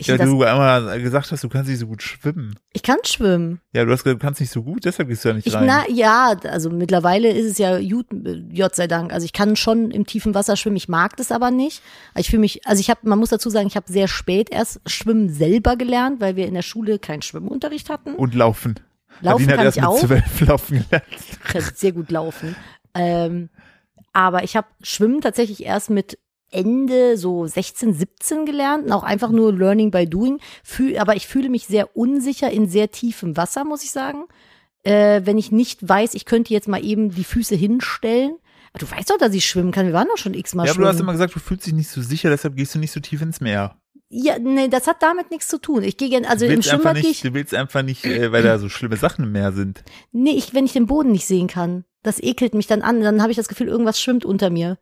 Ich, Ja, du einmal gesagt hast, du kannst nicht so gut schwimmen. ich kann schwimmen. Ja, du hast gesagt, du kannst nicht so gut, deshalb gehst du ja nicht Ich, rein. na, ja, also mittlerweile ist es ja gut, Gott sei Dank. Also ich kann schon im tiefen Wasser schwimmen, ich mag das aber nicht. Ich fühle mich, also ich habe, man muss dazu sagen, ich habe sehr spät erst Schwimmen selber gelernt, weil wir in der Schule keinen Schwimmunterricht hatten. Und laufen. Laufen Nadine kann hat erst ich auch. zwölf laufen gelernt. Ich kann sehr gut laufen. Ähm, aber ich habe Schwimmen tatsächlich erst mit Ende so 16, 17 gelernt und auch einfach nur Learning by Doing. Fühl, aber ich fühle mich sehr unsicher in sehr tiefem Wasser, muss ich sagen. Äh, wenn ich nicht weiß, ich könnte jetzt mal eben die Füße hinstellen. Aber du weißt doch, dass ich schwimmen kann. Wir waren doch schon x-mal Ja, aber schwimmen. du hast immer gesagt, du fühlst dich nicht so sicher, deshalb gehst du nicht so tief ins Meer. ja, nee, das hat damit nichts zu tun. Ich gehe gerne, also im Schwimmbad nicht, ich, du willst einfach nicht, äh, weil da so schlimme Sachen im Meer sind. nee, ich, wenn ich den Boden nicht sehen kann. Das ekelt mich dann an. Dann habe ich das Gefühl, irgendwas schwimmt unter mir.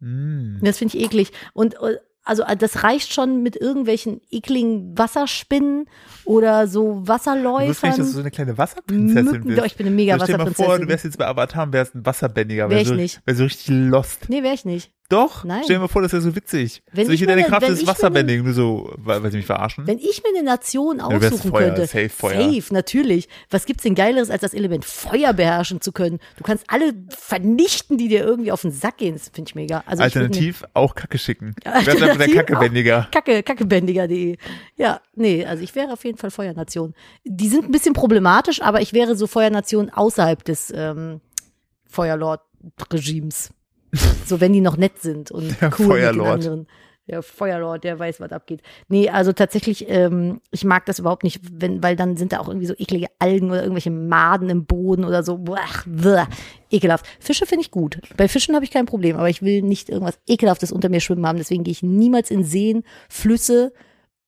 Mm. Das finde ich eklig. Und äh, also äh, das reicht schon mit irgendwelchen ekligen Wasserspinnen oder so Du wusstest nicht, dass du Wasserläufern. so eine kleine Wasserprinzessin Mücken, bist. doch, ich bin eine mega So, stell dir mal vor, du Wasserprinzessin. wärst jetzt bei Avatar und wärst ein Wasserbändiger. Wär Wär ich so, nicht. Wär so richtig lost. Nee, wäre ich nicht. Doch, Nein. stell dir mal vor, das wäre so witzig. Wenn so ich mir deine ne- Kraft ist ich mir Wasserbändigen. Du so, weil, weil sie mich verarschen. Wenn ich mir eine Nation aussuchen Feuer, könnte, safe Feuer. safe, natürlich. Was gibt's denn Geileres, als das Element Feuer beherrschen zu können? Du kannst alle vernichten, die dir irgendwie auf den Sack gehen. Das finde ich mega. Also ich Alternativ auch Kacke schicken. Einfach der Alternativ Kackebändiger. Kacke, kackebändiger.de. Ja, nee, also ich wäre auf jeden Fall Feuernation. Die sind ein bisschen problematisch, aber ich wäre so Feuernation außerhalb des ähm, Feuerlord-Regimes. So, wenn die noch nett sind und Der cool mit den Feuerlord. anderen. Der Feuerlord, der weiß, was abgeht. Nee, also tatsächlich, ähm, ich mag das überhaupt nicht, wenn, weil dann sind da auch irgendwie so eklige Algen oder irgendwelche Maden im Boden oder so. Boah, bleh, ekelhaft. Fische finde ich gut. Bei Fischen habe ich kein Problem, aber ich will nicht irgendwas Ekelhaftes unter mir schwimmen haben. Deswegen gehe ich niemals in Seen, Flüsse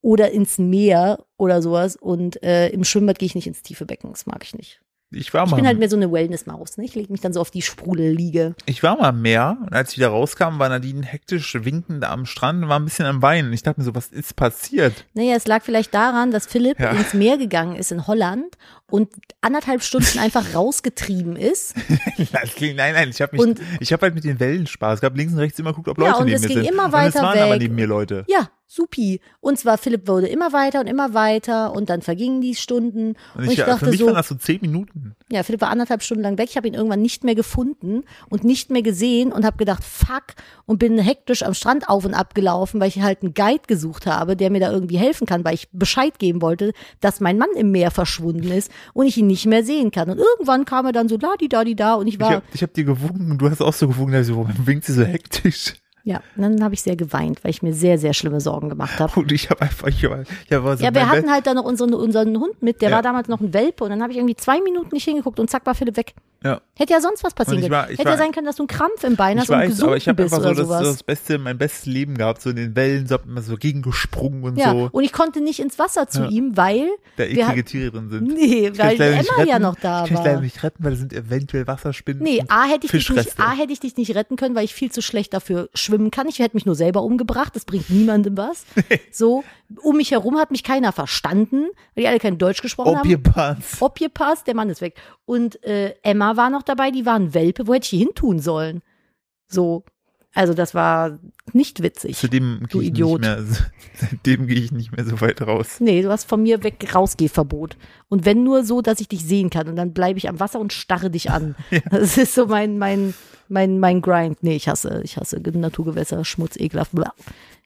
oder ins Meer oder sowas. Und äh, im Schwimmbad gehe ich nicht ins tiefe Becken. Das mag ich nicht. Ich war Ich mal, bin halt mehr so eine Wellness-Maus. Ne? Ich lege mich dann so auf die Sprudelliege. ich war mal am Meer und als ich wieder rauskam, war Nadine hektisch winkend am Strand und war ein bisschen am Weinen. Ich dachte mir so, was ist passiert? Naja, es lag vielleicht daran, dass Philipp Ja. ins Meer gegangen ist in Holland und anderthalb Stunden einfach rausgetrieben ist. Nein, nein, ich habe mich, Und- ich habe halt mit den Wellen Spaß. Es gab links und rechts immer geguckt, ob Ja, Leute und neben es mir ging sind. immer und es weiter waren aber weg. neben mir Leute. Ja, supi. Und zwar Philipp wurde immer weiter und immer weiter und dann vergingen die Stunden. Und Und ich, ich, für dachte mich so, waren das so zehn Minuten. ja, Philipp war anderthalb Stunden lang weg. Ich habe ihn irgendwann nicht mehr gefunden und nicht mehr gesehen und habe gedacht, fuck, und bin hektisch am Strand auf und ab gelaufen, weil ich halt einen Guide gesucht habe, der mir da irgendwie helfen kann, weil ich Bescheid geben wollte, dass mein Mann im Meer verschwunden ist und ich ihn nicht mehr sehen kann. Und irgendwann kam er dann so da, die da, die da und ich Ich war, habe ich hab dir gewunken und du hast auch so gewunken, da ich so, warum winkt sie so hektisch? ja, und dann habe ich sehr geweint, weil ich mir sehr, sehr schlimme Sorgen gemacht habe. Und ich habe einfach, ich war, ich war so Ja, wir hatten halt dann noch unseren, unseren Hund mit, der Ja. war damals noch ein Welpe und dann habe ich irgendwie zwei Minuten nicht hingeguckt und zack war Philipp weg. Ja. Hätte ja sonst was passieren können. war- Hätte war- ja sein können, dass du einen Krampf im Bein hast und weiß, aber ich habe einfach so das, das beste, mein bestes Leben gehabt, so in den Wellen, so immer so gegengesprungen und ja, so, und ich konnte nicht ins Wasser zu Ja. ihm, weil da eklige Tiere drin sind. nee, Ich weil Emma ja retten. noch da Ich kann leider war. nicht retten, weil da sind eventuell Wasserspinnen. Nee, A hätte, ich dich nicht. A hätte ich dich nicht retten können, weil ich viel zu schlecht dafür schwimmen kann. Ich hätte mich nur selber umgebracht, das bringt niemandem was. So, um mich herum hat mich keiner verstanden, weil die alle kein Deutsch gesprochen haben. Objepans. Objepasst, der Mann ist weg. Und äh, Emma war noch dabei, die war ein Welpe. Wo hätte ich die hin tun sollen? So, also das war nicht witzig. Zudem Du gehe ich Idiot. nicht mehr, seitdem gehe ich nicht mehr so weit raus. Nee, du hast von mir weg Rausgehverbot. Und wenn nur so, dass ich dich sehen kann. Und dann bleibe ich am Wasser und starre dich an. Das ist so mein, mein, mein, mein Grind. Nee, ich hasse, ich hasse Naturgewässer, Schmutz, ekelhaft. Bla.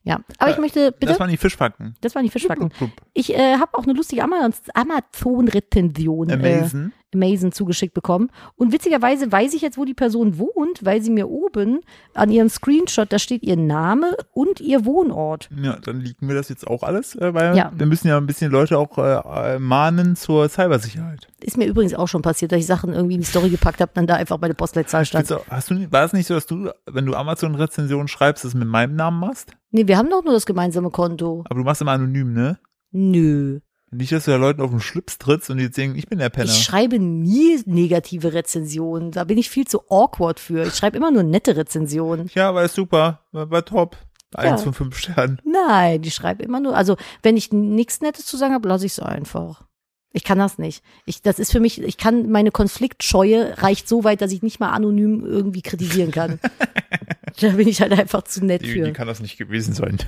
Ja, aber ich Äh, möchte, bitte, Das waren die Fischbacken. das waren die Fischbacken. Ich äh, habe auch eine lustige Amazon- Amazon-Rezension. Äh, Amazon. Amazon zugeschickt bekommen. Und witzigerweise weiß ich jetzt, wo die Person wohnt, weil sie mir oben an ihrem Screenshot, da steht ihr Name und ihr Wohnort. Ja, dann liegen wir das jetzt auch alles, äh, weil Ja. wir müssen ja ein bisschen Leute auch äh, äh, mahnen zur Cybersicherheit. Ist mir übrigens auch schon passiert, dass ich Sachen irgendwie in die Story gepackt habe, dann da einfach meine Postleitzahl stand. Du- Hast du, war es nicht so, dass du, wenn du Amazon-Rezensionen schreibst, das mit meinem Namen machst? Nee, wir haben doch nur das gemeinsame Konto. Aber du machst immer anonym, ne? Nö. Nicht, dass du da Leuten auf den Schlips trittst und die jetzt denken, ich bin der Penner. Ich schreibe nie negative Rezensionen. Da bin ich viel zu awkward für. Ich schreibe immer nur nette Rezensionen. ja, war super, war, war top. Eins Ja. von fünf Sternen. Nein, ich schreibe immer nur. Also, wenn ich nichts Nettes zu sagen habe, lasse ich es einfach. Ich kann das nicht. Ich, das ist für mich, ich kann, meine Konfliktscheue reicht so weit, dass ich nicht mal anonym irgendwie kritisieren kann. da bin ich halt einfach zu nett Die, die für. kann das nicht gewesen sein.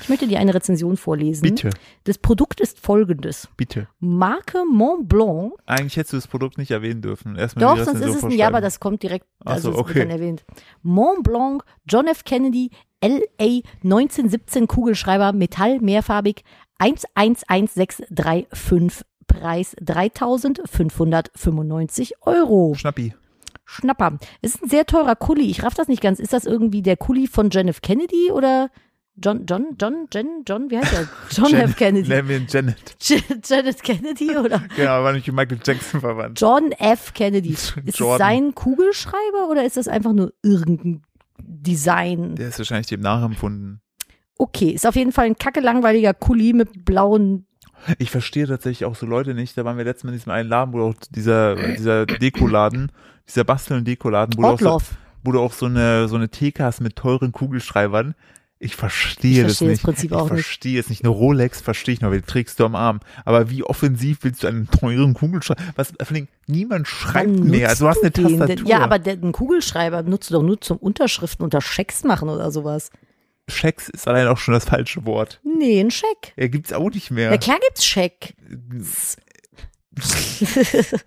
Ich möchte dir eine Rezension vorlesen. Bitte, Das Produkt ist folgendes. bitte. Marke Mont Blanc. Eigentlich hättest du das Produkt nicht erwähnen dürfen. Erstmal Doch, sonst ist es ein Ja, aber das kommt direkt, Ach also so, es wird okay. dann erwähnt. Mont Blanc, John F. Kennedy, LA 1917 Kugelschreiber, Metall, mehrfarbig, 111635, Preis 3595 Euro. Schnappi. Schnapper. Es ist ein sehr teurer Kuli. Ich raff das nicht ganz. Ist das irgendwie der Kuli von John F. Kennedy oder John, John, John, Jen, John, wie heißt er? John Jan- F. Kennedy. Nennen wir ihn Janet. Janet Kennedy oder Genau, war nicht mit Michael Jackson verwandt. John F. Kennedy. Ist es Jordan. sein Kugelschreiber oder ist das einfach nur irgendein Design? Der ist wahrscheinlich dem nachempfunden. Okay, ist auf jeden Fall ein kacke langweiliger Kuli mit blauen. Ich verstehe tatsächlich auch so Leute nicht. Da waren wir letztes Mal in diesem einen Laden, wo auch dieser, dieser Dekoladen, dieser Bastel- und Dekoladen, wo du auch so, wo du auch so eine, so eine Theke hast mit teuren Kugelschreibern. Ich verstehe Ich das verstehe das nicht. Prinzip ich auch nicht. verstehe es nicht. Eine Rolex verstehe ich noch, weil die trägst du am Arm. Aber wie offensiv willst du einen teuren Kugelschreiber? Was, niemand schreibt Wann mehr. nutzt Du hast eine den? Tastatur. Ja, aber einen Kugelschreiber nutzt du doch nur zum Unterschriften unter Schecks machen oder sowas. Schecks ist allein auch schon das falsche Wort. Nee, ein Scheck. Er gibt's auch nicht Ja, mehr. klar gibt's Scheck.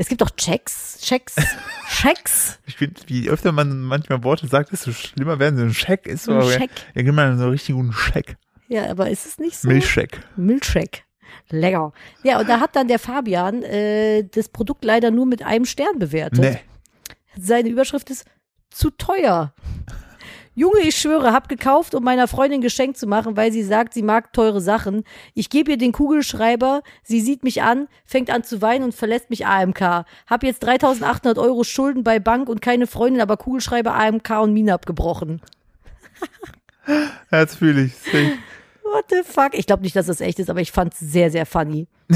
es gibt doch Checks, Checks, Schecks. Ich finde, wie öfter man manchmal Worte sagt, desto schlimmer werden sie. Ein Scheck ist so, Ein aber Scheck. ja, gib mal so einen richtig guten Scheck. Ja, aber ist es nicht so? Milchscheck. Milchshake. Lecker. Ja, und da hat dann der Fabian äh, das Produkt leider nur mit einem Stern bewertet. Nee. Seine Überschrift ist zu teuer. Junge, ich schwöre, hab gekauft, um meiner Freundin Geschenk zu machen, weil sie sagt, sie mag teure Sachen. Ich gebe ihr den Kugelschreiber, sie sieht mich an, fängt an zu weinen und verlässt mich AMK. Hab jetzt 3800 Euro Schulden bei Bank und keine Freundin, aber Kugelschreiber AMK und Mine abgebrochen. Jetzt fühle ich What the fuck? Ich glaube nicht, dass das echt ist, aber ich fand's sehr, sehr funny.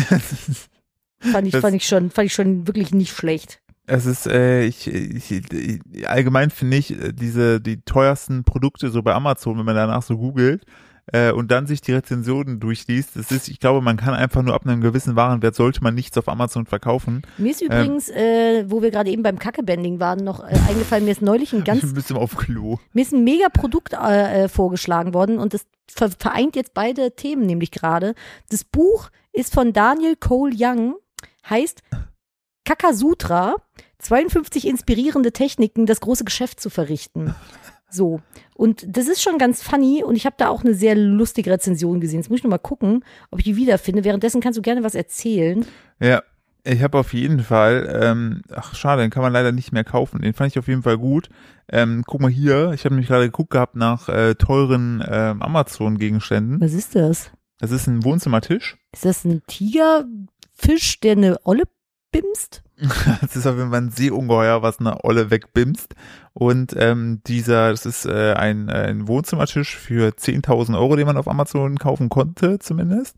fand ich, Das- fand ich schon, fand ich schon wirklich nicht schlecht. Es ist, äh, ich, ich, allgemein finde ich, äh, diese, die teuersten Produkte so bei Amazon, wenn man danach so googelt, äh, und dann sich die Rezensionen durchliest, das ist, ich glaube, man kann einfach nur ab einem gewissen Warenwert sollte man nichts auf Amazon verkaufen. Mir ist übrigens, äh, wo wir gerade eben beim Kackebending waren, noch äh, eingefallen, mir ist neulich ein ganz, ein bisschen auf Klo. mir ist ein mega Produkt äh, äh, vorgeschlagen worden und das ver vereint jetzt beide Themen nämlich gerade. Das Buch ist von Daniel Cole Young, heißt Kakasutra, 52 inspirierende Techniken, das große Geschäft zu verrichten. So. Und das ist schon ganz funny und ich habe da auch eine sehr lustige Rezension gesehen. Jetzt muss ich noch mal gucken, ob ich die wiederfinde. Währenddessen kannst du gerne was erzählen. Ja, ich habe auf jeden Fall, ähm, ach schade, den kann man leider nicht mehr kaufen. Den fand ich auf jeden Fall gut. Ähm, guck mal hier, ich habe nämlich gerade geguckt gehabt nach äh, teuren ähm, Amazon-Gegenständen. Was ist das? Das ist ein Wohnzimmertisch. Ist das ein Tigerfisch, der eine Olle bimst? Das ist auf jeden Fall ein Seeungeheuer, was eine Olle wegbimst. Und ähm, dieser, das ist äh, ein, äh, ein Wohnzimmertisch für 10.000 Euro, den man auf Amazon kaufen konnte zumindest.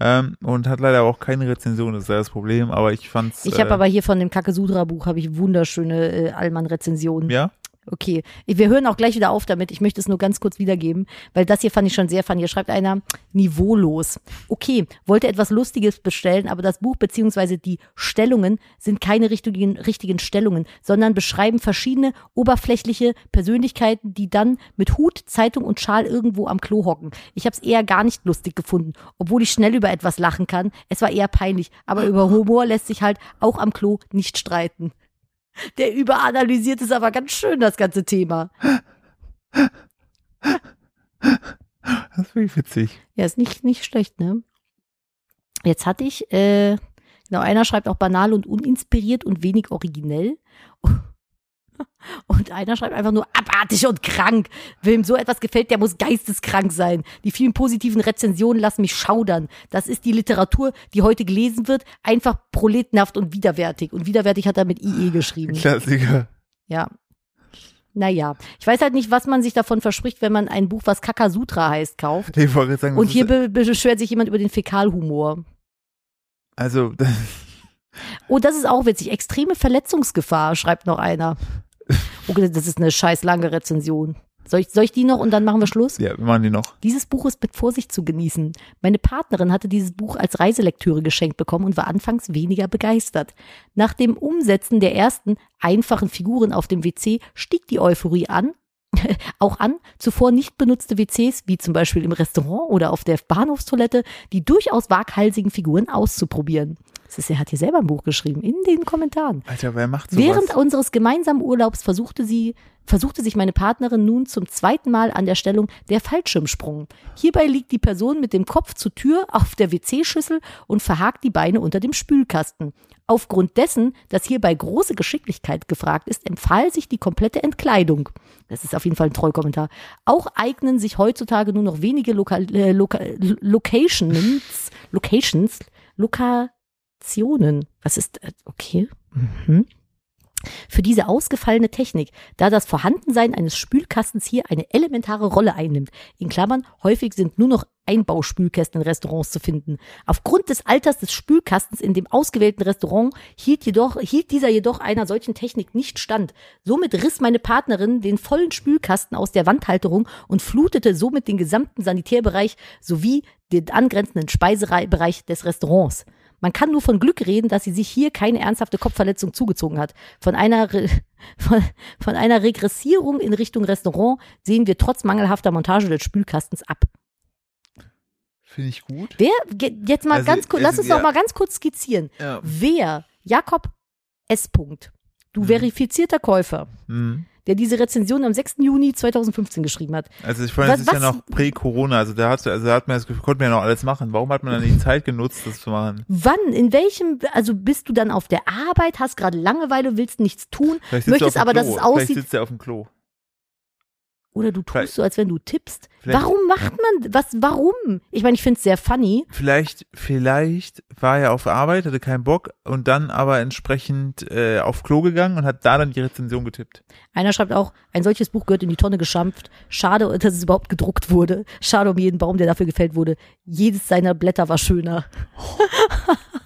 Ähm, und hat leider auch keine Rezension, das ist ja das Problem, aber ich fand's. Ich habe äh, aber hier von dem Kakesudra-Buch habe ich wunderschöne äh, Allmann-Rezensionen. Ja, Okay, wir hören auch gleich wieder auf damit. Ich möchte es nur ganz kurz wiedergeben, weil das hier fand ich schon sehr funny. Hier schreibt einer, niveaulos. Okay, wollte etwas Lustiges bestellen, aber das Buch beziehungsweise die Stellungen sind keine richtigen, richtigen Stellungen, sondern beschreiben verschiedene oberflächliche Persönlichkeiten, die dann mit Hut, Zeitung und Schal irgendwo am Klo hocken. Ich habe es eher gar nicht lustig gefunden, obwohl ich schnell über etwas lachen kann. Es war eher peinlich, aber über Humor lässt sich halt auch am Klo nicht streiten. Der überanalysiert es aber ganz schön, das ganze Thema. das finde ich witzig. Ja, ist nicht, nicht schlecht, ne? Jetzt hatte ich, äh, genau, einer schreibt auch banal und uninspiriert und wenig originell. Und einer schreibt einfach nur abartig und krank. Wem so etwas gefällt, der muss geisteskrank sein. Die vielen positiven Rezensionen lassen mich schaudern. Das ist die Literatur, die heute gelesen wird, einfach proletenhaft und widerwärtig. Und widerwärtig hat er mit IE geschrieben. Klassiker. Ja. Naja, ich weiß halt nicht, was man sich davon verspricht, wenn man ein Buch, was Kakasutra heißt, kauft. Ich wollte sagen, Und das hier be beschwert sich jemand über den Fäkalhumor. also Oh, das ist auch witzig. Extreme Verletzungsgefahr, schreibt noch einer. Okay, das ist eine scheiß lange Rezension. Soll ich, soll ich die noch und dann machen wir Schluss? ja, wir machen die noch. Dieses Buch ist mit Vorsicht zu genießen. Meine Partnerin hatte dieses Buch als Reiselektüre geschenkt bekommen und war anfangs weniger begeistert. Nach dem Umsetzen der ersten einfachen Figuren auf dem WC stieg die Euphorie an auch an, zuvor nicht benutzte WCs, wie zum Beispiel im Restaurant oder auf der Bahnhofstoilette, die durchaus waghalsigen Figuren auszuprobieren. Er hat hier selber ein Buch geschrieben, in den Kommentaren. Alter, wer macht sowas? Während unseres gemeinsamen Urlaubs versuchte sie, versuchte sich meine Partnerin nun zum zweiten Mal an der Stellung der Fallschirmsprung. Hierbei liegt die Person mit dem Kopf zur Tür auf der WC-Schüssel und verhakt die Beine unter dem Spülkasten. Aufgrund dessen, dass hierbei große Geschicklichkeit gefragt ist, empfahl sich die komplette Entkleidung. Das ist auf jeden Fall ein Trollkommentar. Auch eignen sich heutzutage nur noch wenige Lokal äh, Loka Locations, Locations, Lokationen. Was ist, äh, okay. Mhm für diese ausgefallene Technik, da das Vorhandensein eines Spülkastens hier eine elementare Rolle einnimmt. In Klammern, häufig sind nur noch Einbauspülkästen in Restaurants zu finden. Aufgrund des Alters des Spülkastens in dem ausgewählten Restaurant hielt, jedoch, hielt dieser jedoch einer solchen Technik nicht stand. Somit riss meine Partnerin den vollen Spülkasten aus der Wandhalterung und flutete somit den gesamten Sanitärbereich sowie den angrenzenden Speisebereich des Restaurants. Man kann nur von Glück reden, dass sie sich hier keine ernsthafte Kopfverletzung zugezogen hat. Von einer, Re von, von einer Regressierung in Richtung Restaurant sehen wir trotz mangelhafter Montage des Spülkastens ab. Finde ich gut. Wer, jetzt mal Also, ganz kurz, lass uns ja. doch mal ganz kurz skizzieren. Ja. Wer, Jakob S. Punkt, du Mhm. verifizierter Käufer, Mhm. Der diese Rezension am 6. Juni 2015 geschrieben hat. Also ich meine, es ist ja was- noch prä-Corona, also da hat, also da hat man das Gefühl, konnte man ja noch alles machen. Warum hat man dann die Zeit genutzt, das zu machen? Wann, in welchem, also bist du dann auf der Arbeit, hast gerade Langeweile, willst nichts tun, Vielleicht möchtest aber, dass Klo. es Vielleicht aussieht, sitzt er auf dem Klo. Oder du vielleicht- tust so, als wenn du tippst. vielleicht- Warum macht man, was, warum? Ich meine, ich finde es sehr funny. Vielleicht, vielleicht war er auf Arbeit, hatte keinen Bock und dann aber entsprechend äh, auf Klo gegangen und hat da dann die Rezension getippt. Einer schreibt auch, ein solches Buch gehört in die Tonne geschampft. Schade, dass es überhaupt gedruckt wurde. Schade um jeden Baum, der dafür gefällt wurde. Jedes seiner Blätter war schöner.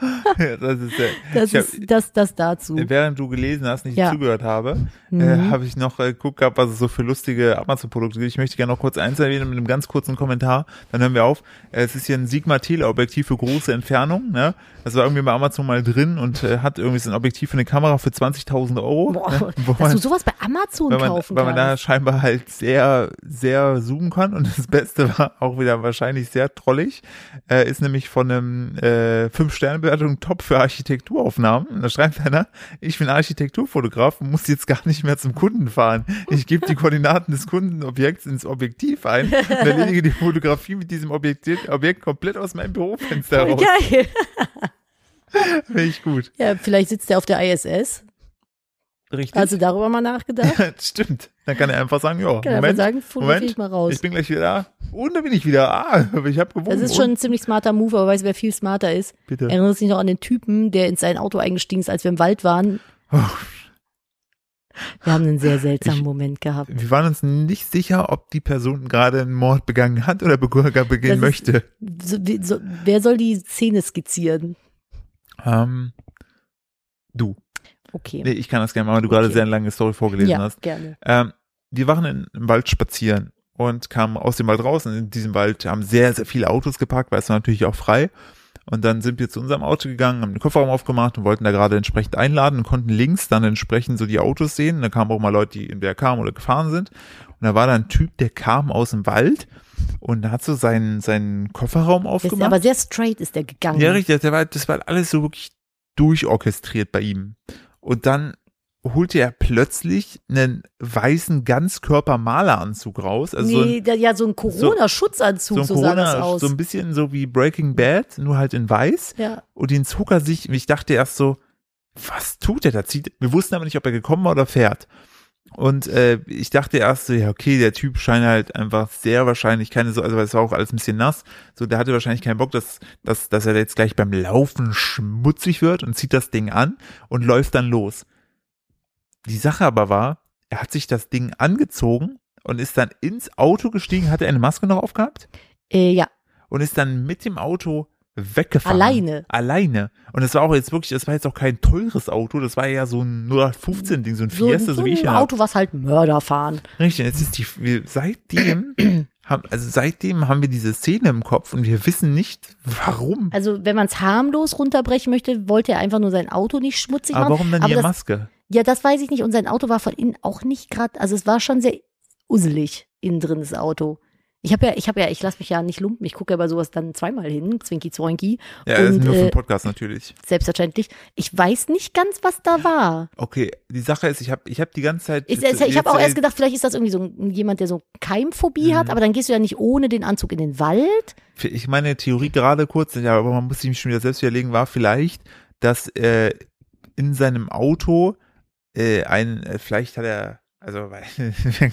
das ist, äh, Das hab, ist das, das dazu. Während du gelesen hast, nicht Ja. zugehört habe, äh, Mhm. habe ich noch äh, geguckt gehabt, was es so für lustige Amazon-Produkte gibt. Ich möchte gerne noch kurz eins erwähnen mit einem ganz kurzen Kommentar. Dann hören wir auf. Äh, es ist hier ein Sigma-Teleobjektiv für große Entfernung. Ne? Das war irgendwie bei Amazon mal drin und äh, hat irgendwie so ein Objektiv für eine Kamera für 20.000 Euro. Boah, ne? Wo dass man- du sowas bei Amazon man, kaufen weil man da scheinbar halt sehr, sehr zoomen kann. Und das Beste war auch wieder wahrscheinlich sehr trollig, äh, ist nämlich von einem äh, Fünf-Sterne-Bewertung Top für Architekturaufnahmen. Und da schreibt einer, ich bin Architekturfotograf und muss jetzt gar nicht mehr zum Kunden fahren. Ich gebe die Koordinaten des Kundenobjekts ins Objektiv ein und erledige die Fotografie mit diesem Objekt, Objekt komplett aus meinem Bürofenster raus. Geil. Finde ich gut. Ja, vielleicht sitzt er auf der ISS. Richtig. Hast du darüber mal nachgedacht? ja, stimmt. Dann kann er einfach sagen, ja, Moment, sagen, Moment, ich mal raus. Ich bin gleich wieder da. Und da bin ich wieder. Ah, ich habe gewonnen. Das ist schon ein ziemlich smarter Move, aber weißt du, wer viel smarter ist? Bitte. Erinnerst du dich noch an den Typen, der in sein Auto eingestiegen ist, als wir im Wald waren? Oh, Wir haben einen sehr seltsamen Ich- Moment gehabt. wir waren uns nicht sicher, ob die Person gerade einen Mord begangen hat oder begehen Das ist- möchte. So, so, wer soll die Szene skizzieren? Ähm, du. Okay. Nee, ich kann das gerne machen, weil du gerade Okay. sehr eine lange Story vorgelesen ja, hast. gerne. Ähm, wir waren in, im Wald spazieren und kamen aus dem Wald raus. Und in diesem Wald haben sehr, sehr viele Autos geparkt, weil es war natürlich auch frei. Und dann sind wir zu unserem Auto gegangen, haben den Kofferraum aufgemacht und wollten da gerade entsprechend einladen und konnten links dann entsprechend so die Autos sehen. Und da kamen auch mal Leute, die entweder kamen oder gefahren sind. Und da war da ein Typ, der kam aus dem Wald und hat so seinen, seinen Kofferraum aufgemacht. aber sehr straight ist der gegangen. Ja, richtig, das war, das war alles so wirklich durchorchestriert bei ihm. Und dann holte er plötzlich einen weißen Ganzkörper-Maleranzug raus. Also so ein, nee, ja, so ein Corona-Schutzanzug, so so, ein sah das Corona, aus. so ein bisschen so wie Breaking Bad, nur halt in weiß. ja. Und den zog er sich, ich dachte erst so, was tut er da? Zieht, wir wussten aber nicht, ob er gekommen war oder fährt. Und äh, ich dachte erst so, ja, okay, der Typ scheint halt einfach sehr wahrscheinlich keine so, also es war auch alles ein bisschen nass, so der hatte wahrscheinlich keinen Bock, dass, dass, dass er jetzt gleich beim Laufen schmutzig wird und zieht das Ding an und läuft dann los. Die Sache aber war, er hat sich das Ding angezogen und ist dann ins Auto gestiegen, hat er eine Maske noch aufgehabt Äh, ja, und ist dann mit dem Auto weggefahren. Alleine. Alleine. Und es war auch jetzt wirklich, das war jetzt auch kein teures Auto, das war ja so ein 0815 Ding, so ein Fiesta, so so wie ich ein ihn hab. Auto, was halt Mörder fahren. Richtig, jetzt ist die, wir, seitdem, haben, also seitdem haben wir diese Szene im Kopf und wir wissen nicht, warum. Also, wenn man es harmlos runterbrechen möchte, wollte er einfach nur sein Auto nicht schmutzig Aber machen. warum dann Aber die das, Maske? Ja, das weiß ich nicht. Und sein Auto war von innen auch nicht gerade, also es war schon sehr uselig innen drin das Auto. Ich habe ja, ich habe ja, ich lasse mich ja nicht lumpen. Ich gucke ja bei sowas dann zweimal hin, Zwinky Zwoinky. Ja, das ist Und, nur für äh, den Podcast natürlich. Selbstverständlich. Ich weiß nicht ganz, was da war. Okay, die Sache ist, ich habe ich hab die ganze Zeit. Ich, ich, ich habe auch jetzt, erst gedacht, vielleicht ist das irgendwie so ein, jemand, der so Keimphobie hat, Mhm. aber dann gehst du ja nicht ohne den Anzug in den Wald. äh, Ich meine Theorie gerade kurz, ja, aber man muss sich schon wieder selbst widerlegen, war vielleicht, dass äh, in seinem Auto äh, ein, äh, vielleicht hat er, also,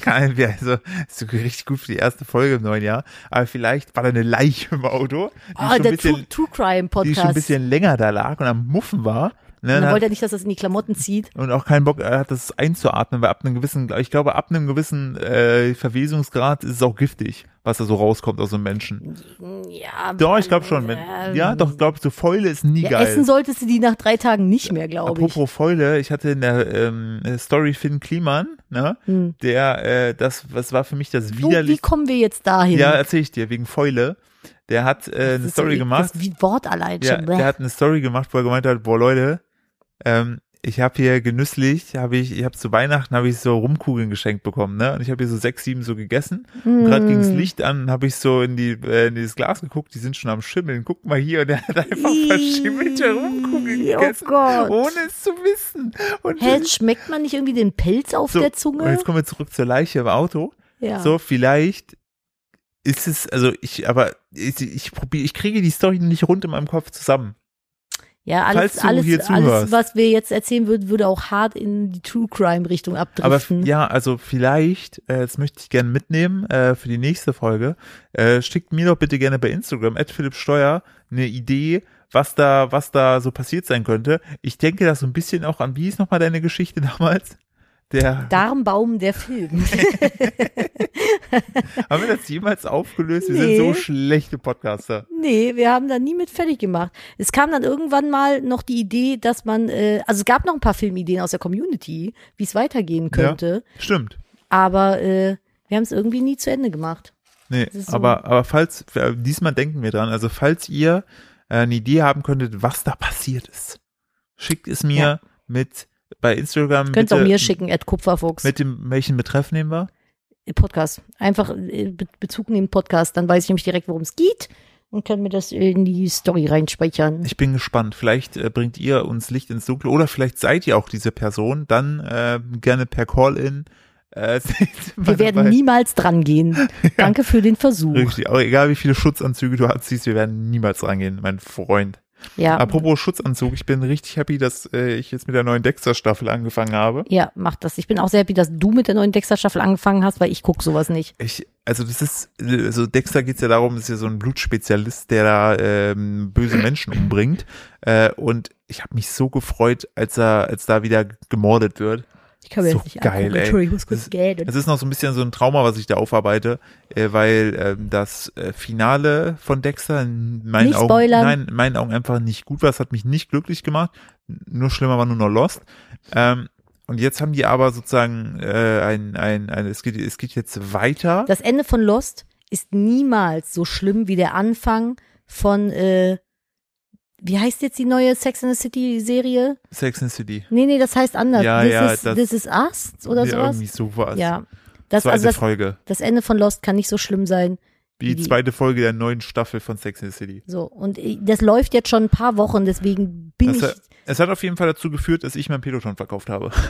kann, also, ist so richtig gut für die erste Folge im neuen Jahr, aber vielleicht war da eine Leiche im Auto, die, Ah, schon, ein der bisschen, True, True Crime die schon ein Podcast. bisschen länger da lag und am Muffen war. Ne, dann dann wollte er nicht, dass das in die Klamotten zieht. und auch keinen Bock er hat, das einzuatmen, weil ab einem gewissen, ich glaube, ab einem gewissen äh, Verwesungsgrad ist es auch giftig, was da so rauskommt aus so einem Menschen. Ja. Doch, ich glaube schon. Wenn, ähm, ja, doch, glaube ich, so Fäule ist nie Ja, geil. essen solltest du die nach drei Tagen nicht mehr, glaube ich. Apropos Fäule, ich hatte in der ähm, Story Finn Kliman, ne, Hm. der, äh, das, was war für mich das So, wie widerlich. kommen wir jetzt dahin? Ja, erzähl ich dir, wegen Fäule. Der hat äh, eine Story so, gemacht. Das ist wie Wort allein Ja, schon. der hat eine Story gemacht, wo er gemeint hat, boah Leute, ähm, ich habe hier genüsslich, habe ich, ich habe zu Weihnachten habe ich so Rumkugeln geschenkt bekommen, ne? Und ich habe hier so sechs, sieben so gegessen. Und gerade ging das Mm. Licht an, habe ich so in die äh, in dieses Glas geguckt, die sind schon am Schimmeln. Guck mal hier, und der hat einfach verschimmelte Rumkugeln Oh gegessen, Gott. ohne es zu wissen. Und Hä, schmeckt man nicht irgendwie den Pelz auf so, der Und Zunge? jetzt kommen wir zurück zur Leiche im Auto. Ja. So, vielleicht ist es, also ich, aber ich, ich probiere, ich kriege die Story nicht rund in meinem Kopf zusammen. Ja, alles, alles, alles, was wir jetzt erzählen würden, würde auch hart in die True Crime Richtung Aber abdriften. ja, also vielleicht, äh, das möchte ich gerne mitnehmen äh, für die nächste Folge. Äh, schickt mir doch bitte gerne bei Instagram, at Philipp Steuer, eine Idee, was da, was da so passiert sein könnte. Ich denke das so ein bisschen auch an, wie ist nochmal deine Geschichte damals? Der, Darmbaum der Film. haben wir das jemals aufgelöst? Wir Nee. sind so schlechte Podcaster. nee, wir haben da nie mit fertig gemacht. Es kam dann irgendwann mal noch die Idee, dass man, äh, also es gab noch ein paar Filmideen aus der Community, wie es weitergehen könnte, Stimmt. aber äh, wir haben es irgendwie nie zu Ende gemacht. Nee, so- aber, aber falls, äh, diesmal denken wir dran, also falls ihr äh, eine Idee haben könntet, was da passiert ist, schickt es mir Ja. mit bei Instagram. Könnt ihr auch mir schicken, at Kupferfuchs. Mit dem, welchen Betreff nehmen wir? Podcast. Einfach äh, Be Bezug nehmen Podcast, dann weiß ich nämlich direkt, worum es geht und kann mir das in die Story reinspeichern. Ich bin gespannt. Vielleicht äh, bringt ihr uns Licht ins Dunkle oder vielleicht seid ihr auch diese Person. Dann äh, gerne per Call-In. Äh, Wir werden niemals dran gehen. Danke für den Versuch. Richtig, aber egal wie viele Schutzanzüge du anziehst, wir werden niemals rangehen, mein Freund. Ja, Apropos Schutzanzug, ich bin richtig happy, dass äh, ich jetzt mit der neuen Dexter-Staffel angefangen habe. ja, mach das. Ich bin auch sehr happy, dass du mit der neuen Dexter-Staffel angefangen hast, weil ich guck sowas nicht. Ich, also das ist, also Dexter geht's ja darum, das ist ja so ein Blutspezialist, der da ähm, böse Menschen umbringt. Äh, und ich habe mich so gefreut, als er, als da wieder gemordet wird. Ich kann mir So das nicht geil, angucken. ey. Entschuldigung, ich muss kurz Das- gähnen. Es ist noch so ein bisschen so ein Trauma, was ich da aufarbeite, äh, weil ähm, das äh, Finale von Dexter in meinen Nicht Augen, spoilern. nein, in meinen Augen einfach nicht gut war. Es hat mich nicht glücklich gemacht. Nur schlimmer war nur noch Lost. Ähm, und jetzt haben die aber sozusagen äh, ein, ein, ein es geht, es geht jetzt weiter. Das Ende von Lost ist niemals so schlimm wie der Anfang von, äh, wie heißt jetzt die neue Sex and the City Serie? Sex and the City. Nee, nee, das heißt anders. Ja, this, ja, is, das- this is Us oder ja, sowas? Irgendwie sowas. Ja. Das, Zweite also das, Folge. das Ende von Lost kann nicht so schlimm sein. Wie die die- zweite Folge der neuen Staffel von Sex and the City. So, und das läuft jetzt schon ein paar Wochen, deswegen bin Das ich, hat, es hat auf jeden Fall dazu geführt, dass ich mein Peloton verkauft habe.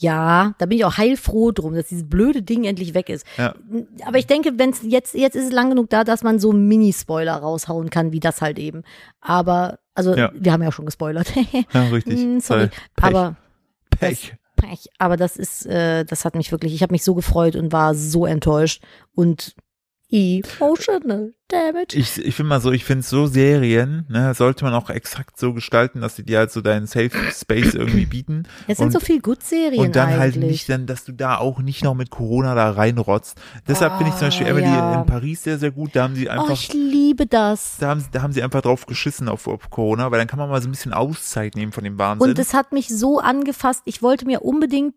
ja, da bin ich auch heilfroh drum, dass dieses blöde Ding endlich weg ist. Ja. Aber ich denke, wenn es jetzt, jetzt ist es lang genug da, dass man so Mini-Spoiler raushauen kann, wie das halt eben. Aber, also, Ja. wir haben ja schon gespoilert. Ja, richtig. Hm, sorry. Pech. Aber, Pech. Pech. Aber das ist, äh, das hat mich wirklich, ich habe mich so gefreut und war so enttäuscht und emotional damage. Ich, ich finde mal so, ich finde so Serien, ne, sollte man auch exakt so gestalten, dass sie dir halt so deinen Safe Space irgendwie bieten. Es sind so viel Good-Serien Und dann halt eigentlich. nicht, dann, dass du da auch nicht noch mit Corona da reinrotzt. Deshalb finde ich zum Beispiel Ah, Emily ja. in Paris sehr, sehr gut. Da haben sie oh, einfach, ich liebe das. da haben, da haben sie einfach drauf geschissen auf, auf Corona, weil dann kann man mal so ein bisschen Auszeit nehmen von dem Wahnsinn. Und es hat mich so angefasst. Ich wollte mir unbedingt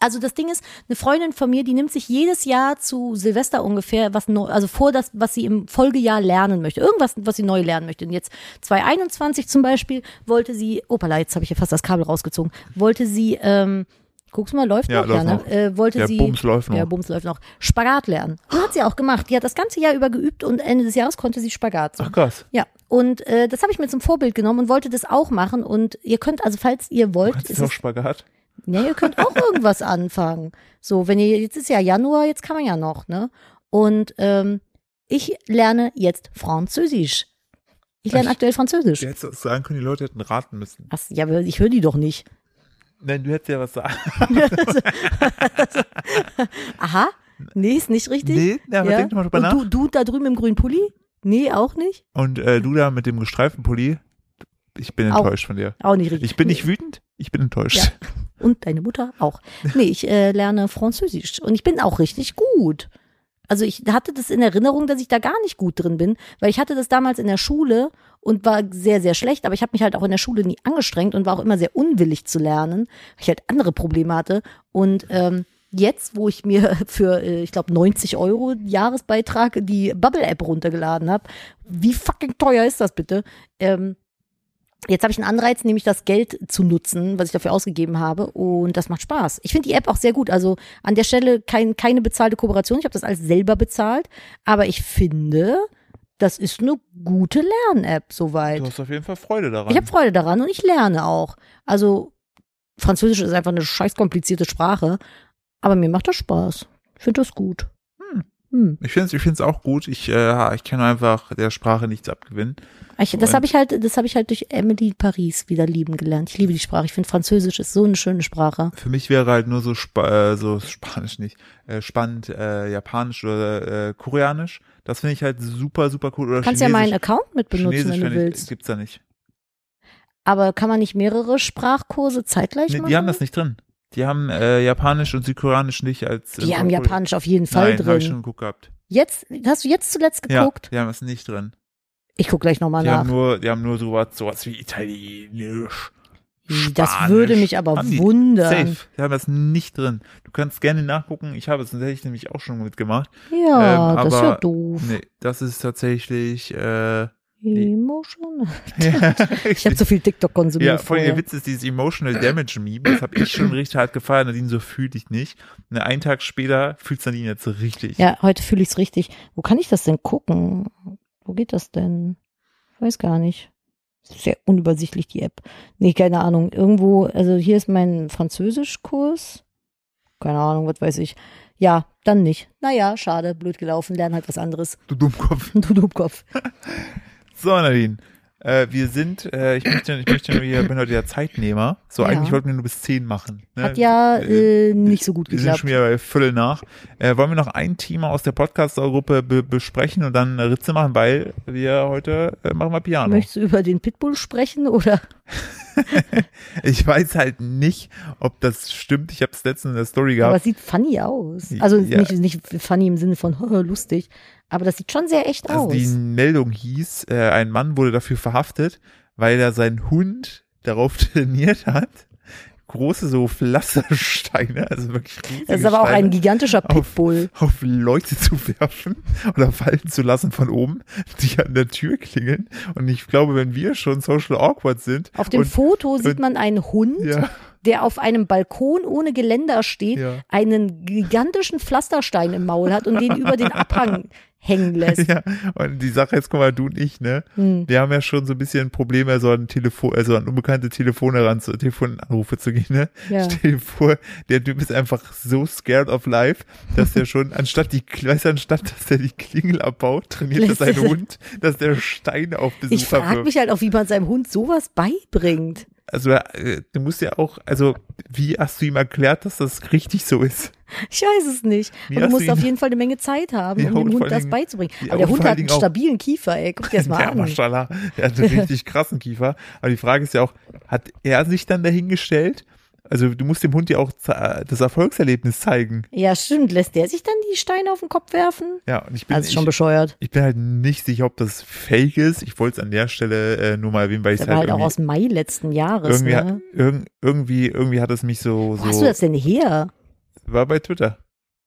also das Ding ist, eine Freundin von mir, die nimmt sich jedes Jahr zu Silvester ungefähr was neu, also vor das, was sie im Folgejahr lernen möchte. Irgendwas, was sie neu lernen möchte. Und jetzt 2021 zum Beispiel wollte sie, opala, jetzt habe ich ja fast das Kabel rausgezogen, wollte sie ähm, Guckst du mal, läuft Ja, noch, ja, läuft ne? Äh, wollte Der sie. Bums läuft noch. Ja, Bums läuft noch. Spagat lernen. Und hat sie auch gemacht. Die hat das ganze Jahr über geübt und Ende des Jahres konnte sie Spagat. So. Ach krass. Ja, und äh, das habe ich mir zum Vorbild genommen und wollte das auch machen. Und ihr könnt also, falls ihr wollt, ist auch Spagat? Ja, ihr könnt auch irgendwas anfangen. So, wenn ihr, jetzt ist ja Januar, jetzt kann man ja noch, ne? Und ähm, ich lerne jetzt Französisch. Ich lerne Echt? aktuell Französisch. Du hättest sagen können, die Leute hätten raten müssen. Was, ja, aber ich höre die doch nicht. Nein, du hättest ja was sagen. Aha, nee, ist nicht richtig. Nee, ja, aber ja. denk mal drüber Und nach. du, du da drüben im grünen Pulli? Nee, auch nicht? Und äh, du da mit dem gestreiften Pulli, ich bin Auch. enttäuscht von dir. Auch nicht richtig. Ich bin nicht wütend, ich bin enttäuscht. Ja. Und deine Mutter auch. Nee, ich äh, lerne Französisch und ich bin auch richtig gut. Also ich hatte das in Erinnerung, dass ich da gar nicht gut drin bin, weil ich hatte das damals in der Schule und war sehr, sehr schlecht, aber ich habe mich halt auch in der Schule nie angestrengt und war auch immer sehr unwillig zu lernen, weil ich halt andere Probleme hatte. Und ähm, jetzt, wo ich mir für, äh, ich glaube, 90 Euro Jahresbeitrag die Bubble-App runtergeladen habe, wie fucking teuer ist das bitte? Ähm, Jetzt habe ich einen Anreiz, nämlich das Geld zu nutzen, was ich dafür ausgegeben habe. Und das macht Spaß. Ich finde die App auch sehr gut. Also an der Stelle kein, keine bezahlte Kooperation. Ich habe das alles selber bezahlt. Aber ich finde, das ist eine gute Lern-App soweit. Du hast auf jeden Fall Freude daran. Ich habe Freude daran und ich lerne auch. Also Französisch ist einfach eine scheiß komplizierte Sprache. Aber mir macht das Spaß. Ich finde das gut. Hm. Ich finde es ich find's auch gut. Ich, äh, ich kann einfach der Sprache nichts abgewinnen. Ich, das habe ich halt, das habe ich halt durch Emily Paris wieder lieben gelernt. Ich liebe die Sprache. Ich finde Französisch ist so eine schöne Sprache. Für mich wäre halt nur so, Spa äh, so Spanisch nicht, äh, spannend, äh, Japanisch oder äh, Koreanisch. Das finde ich halt super, super cool. Oder Du kannst ja meinen Account mit benutzen, wenn du fänd ich, willst. gibt's da nicht. Aber kann man nicht mehrere Sprachkurse zeitgleich Nee, machen? die haben das nicht drin. Die haben äh, Japanisch und Südkoreanisch nicht als. Die haben Japanisch auf jeden Fall Nein, habe ich drin. schon geguckt gehabt. Jetzt, hast du jetzt zuletzt geguckt? Ja, die haben das nicht drin. Ich guck gleich nochmal Die nach. haben nur, die haben nur sowas, sowas wie Italienisch. das Spanisch. würde mich aber Haben die. wundern. Safe. Die haben das nicht drin. Du kannst gerne nachgucken. Ich habe es tatsächlich nämlich auch schon mitgemacht. Ja, Ähm, das ist ja doof. Nee, das ist tatsächlich, äh, Emotion. ja, Ich habe zu viel TikTok konsumiert Ja, vorher. der Witz ist dieses Emotional Damage Meme, das habe ich schon richtig hart gefeiert, Nadine, so fühl dich nicht. Und einen Tag später fühlst Nadine jetzt so richtig. Ja, heute fühle ich's richtig. Wo kann ich das denn gucken? Wo geht das denn? Ich weiß gar nicht. Sehr unübersichtlich, die App. Nee, keine Ahnung. Irgendwo, also hier ist mein Französischkurs. Keine Ahnung, was weiß ich. Ja, dann nicht. Naja, schade, blöd gelaufen, lern halt was anderes. Du Dummkopf. Du Dummkopf. So, Nadine. Äh, wir sind, äh, ich möchte, ich möchte nur, ich bin heute der Zeitnehmer. So, Ja. eigentlich wollten wir nur bis 10 machen. Ne? Hat ja äh, nicht so gut wir sind geklappt. schon wieder bei Viertel nach. Äh, wollen wir noch ein Thema aus der Podcast-Gruppe be besprechen und dann eine Ritze machen, weil wir heute äh, machen wir Piano. Möchtest du über den Pitbull sprechen oder? Ich weiß halt nicht, ob das stimmt. Ich habe es letztens in der Story Aber gehabt. es sieht funny aus. Also Ja. nicht, nicht funny im Sinne von lustig, aber das sieht schon sehr echt Also aus. die Meldung hieß, äh, ein Mann wurde dafür verhaftet, weil er seinen Hund darauf trainiert hat, große so Pflastersteine, also wirklich riesige Das ist aber auch Steine, ein gigantischer auf- Pitbull. auf Leute zu werfen oder fallen zu lassen von oben, die an der Tür klingeln. Und ich glaube, wenn wir schon social awkward sind, Auf dem und, Foto sieht und- man einen Hund, ja, der auf einem Balkon ohne Geländer steht, Ja. einen gigantischen Pflasterstein im Maul hat und den über den Abhang hängen lässt. ja, und die Sache jetzt, guck mal, du und ich, ne, Hm. wir haben ja schon so ein bisschen Probleme, so an Telefon, also an unbekannte Telefone ran zu, Telefonanrufe zu gehen, ne? Ja. Stell dir vor, der Typ ist einfach so scared of life, dass der schon, anstatt die, weißt du, anstatt, dass der die Klingel abbaut, trainiert er seinen Hund, dass der Steine auf Ich Besucher frage wirft. mich halt auch, wie man seinem Hund sowas beibringt. Also, äh, du musst ja auch, also, wie hast du ihm erklärt, dass das richtig so ist? Ich weiß es nicht. Wie Und du musst du auf jeden Fall eine Menge Zeit haben, Ja, um dem Hund das beizubringen. ja, Aber der und Hund hat einen stabilen Kiefer, ey. Guck dir das mal Ja, an. Maschallah, der hat einen richtig krassen Kiefer. Aber die Frage ist ja auch, hat er sich dann dahingestellt? Also, du musst dem Hund ja auch das Erfolgserlebnis zeigen. Ja, stimmt. Lässt der sich dann die Steine auf den Kopf werfen? Ja, und ich bin, ist schon ich, bescheuert. ich bin halt nicht sicher, ob das fake ist. Ich wollte es an der Stelle äh, nur mal erwähnen, weil ich es war halt, halt auch aus Mai letzten Jahres, irgendwie, ne? irg irgendwie, irgendwie hat es mich so, Wo hast du das denn her? war bei Twitter.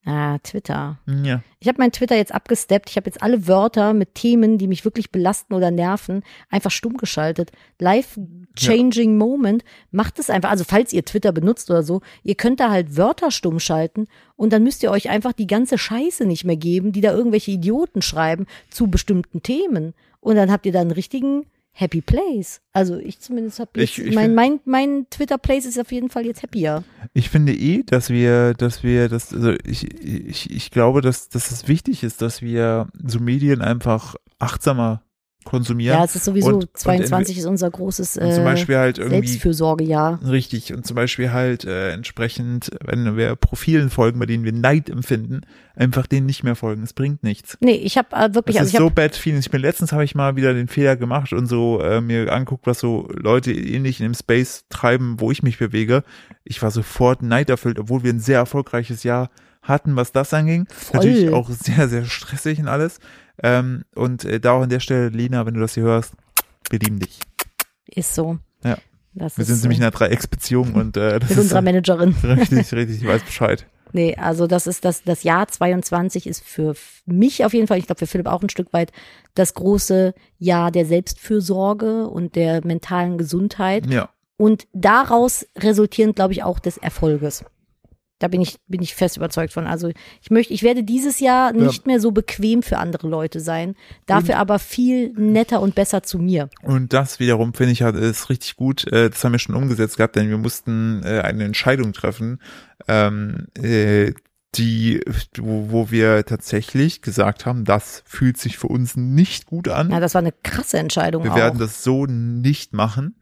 Ah, Twitter. Ja. Ich habe mein Twitter jetzt abgesteppt. Ich habe jetzt alle Wörter mit Themen, die mich wirklich belasten oder nerven, einfach stumm geschaltet. Life-changing Moment. Macht es einfach. Also falls ihr Twitter benutzt oder so, ihr könnt da halt Wörter stumm schalten und dann müsst ihr euch einfach die ganze Scheiße nicht mehr geben, die da irgendwelche Idioten schreiben zu bestimmten Themen. Und dann habt ihr da einen richtigen Happy Place. Also ich zumindest habe Ich- ich mein, mein, mein Twitter Place ist auf jeden Fall jetzt happier. Ich finde eh, dass wir, dass wir das, also ich, ich, ich glaube, dass, dass es wichtig ist, dass wir so Medien einfach achtsamer konsumieren. Ja, es ist sowieso, Und- und 22 ist unser großes und zum äh, Beispiel halt irgendwie Selbstfürsorgejahr. Richtig, und zum Beispiel halt äh, entsprechend, wenn wir Profilen folgen, bei denen wir Neid empfinden, einfach denen nicht mehr folgen. Es bringt nichts. Nee, ich habe äh, wirklich, Das also ist ich so bad feeling. Ich bin letztens habe ich mal wieder den Fehler gemacht und so äh, mir anguckt, was so Leute ähnlich in dem Space treiben, wo ich mich bewege. Ich war sofort neiderfüllt, obwohl wir ein sehr erfolgreiches Jahr hatten, was das anging. Voll. Natürlich auch sehr, sehr stressig und alles. Ähm, und äh, da auch an der Stelle, Lena, wenn du das hier hörst, wir lieben dich. ist so. Ja. Das Wir sind so. nämlich in einer Dreiecksbeziehung und äh, das mit ist unserer Managerin. richtig, richtig, ich weiß Bescheid. Nee, also das ist das, das Jahr 22 ist für mich auf jeden Fall, ich glaube für Philipp auch ein Stück weit, das große Jahr der Selbstfürsorge und der mentalen Gesundheit. Ja. Und daraus resultierend, glaube ich, auch des Erfolges. Da bin ich, bin ich fest überzeugt von. Also ich möchte, ich werde dieses Jahr nicht mehr so bequem für andere Leute sein, dafür aber viel netter und besser zu mir. Und das wiederum finde ich halt ist richtig gut. Äh, das haben wir schon umgesetzt gehabt, denn wir mussten äh, eine Entscheidung treffen, ähm, äh, die, wo, wo wir tatsächlich gesagt haben, das fühlt sich für uns nicht gut an. Ja, das war eine krasse Entscheidung wir auch. werden das so nicht machen.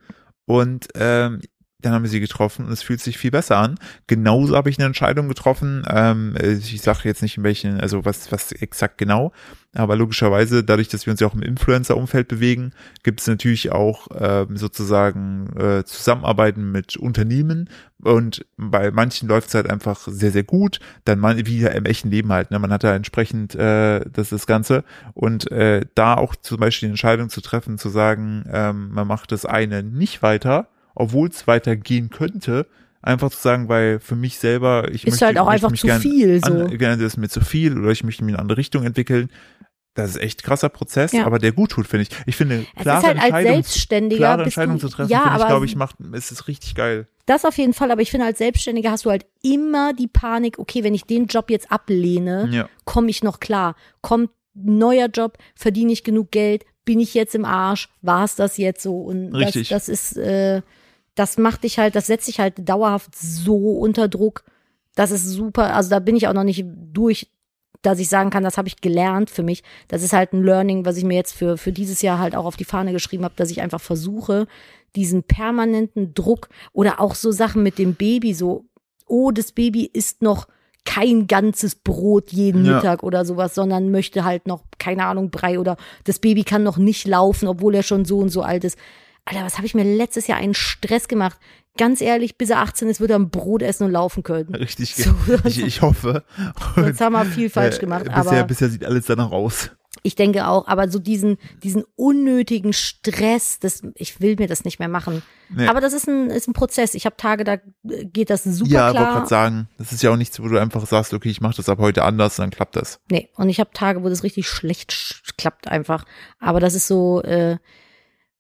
Und ähm, dann haben wir sie getroffen und es fühlt sich viel besser an. Genauso habe ich eine Entscheidung getroffen. Ähm, ich sage jetzt nicht in welchen, also was, was exakt genau, aber logischerweise, dadurch, dass wir uns ja auch im Influencer-Umfeld bewegen, gibt es natürlich auch ähm, sozusagen äh, Zusammenarbeiten mit Unternehmen und bei manchen läuft es halt einfach sehr, sehr gut. Dann man, wie im echten Leben halt, ne? man hat da entsprechend äh, das, das Ganze und äh, da auch zum Beispiel die Entscheidung zu treffen, zu sagen, ähm, man macht das eine nicht weiter, obwohl es weitergehen könnte, einfach zu sagen, weil für mich selber, ich Ist möchte, halt auch einfach mich zu viel, so. Gerne das ist mir zu viel oder ich möchte mich in eine andere Richtung entwickeln. Das ist echt krasser Prozess, Ja. aber der gut tut, finde ich. Ich finde, Es klare halt als Entscheidung, Selbstständiger klare Entscheidung du, zu treffen, ja, finde ich, glaube ich, macht, es ist richtig geil. das auf jeden Fall, aber ich finde als Selbstständiger hast du halt immer die Panik, okay, wenn ich den Job jetzt ablehne, Ja. komme ich noch klar? Kommt ein neuer Job, verdiene ich genug Geld, bin ich jetzt im Arsch, war es das jetzt so? Und Richtig. das, das ist, äh, das macht dich halt, das setzt dich halt dauerhaft so unter Druck. Das ist super, also da bin ich auch noch nicht durch, dass ich sagen kann, das habe ich gelernt für mich. Das ist halt ein Learning, was ich mir jetzt für, für dieses Jahr halt auch auf die Fahne geschrieben habe, dass ich einfach versuche, diesen permanenten Druck oder auch so Sachen mit dem Baby, so, oh, das Baby isst noch kein ganzes Brot jeden Ja. Mittag oder sowas, sondern möchte halt noch, keine Ahnung, Brei oder das Baby kann noch nicht laufen, obwohl er schon so und so alt ist. Alter, was habe ich mir letztes Jahr einen Stress gemacht? Ganz ehrlich, bis er 18 ist, wird er ein Brot essen und laufen können. Richtig, So, ich, ich hoffe. Jetzt haben wir viel falsch Äh, gemacht, bisher, aber bisher sieht alles danach aus. ich denke auch, aber so diesen, diesen unnötigen Stress, das, ich will mir das nicht mehr machen. Nee. Aber das ist ein, ist ein Prozess. Ich habe Tage, da äh, geht das super ja, wollte klar. gerade sagen, das ist ja auch nichts, wo du einfach sagst, okay, ich mache das ab heute anders, dann klappt das. Nee, und ich habe Tage, wo das richtig schlecht sch- klappt einfach. Aber das ist so, äh,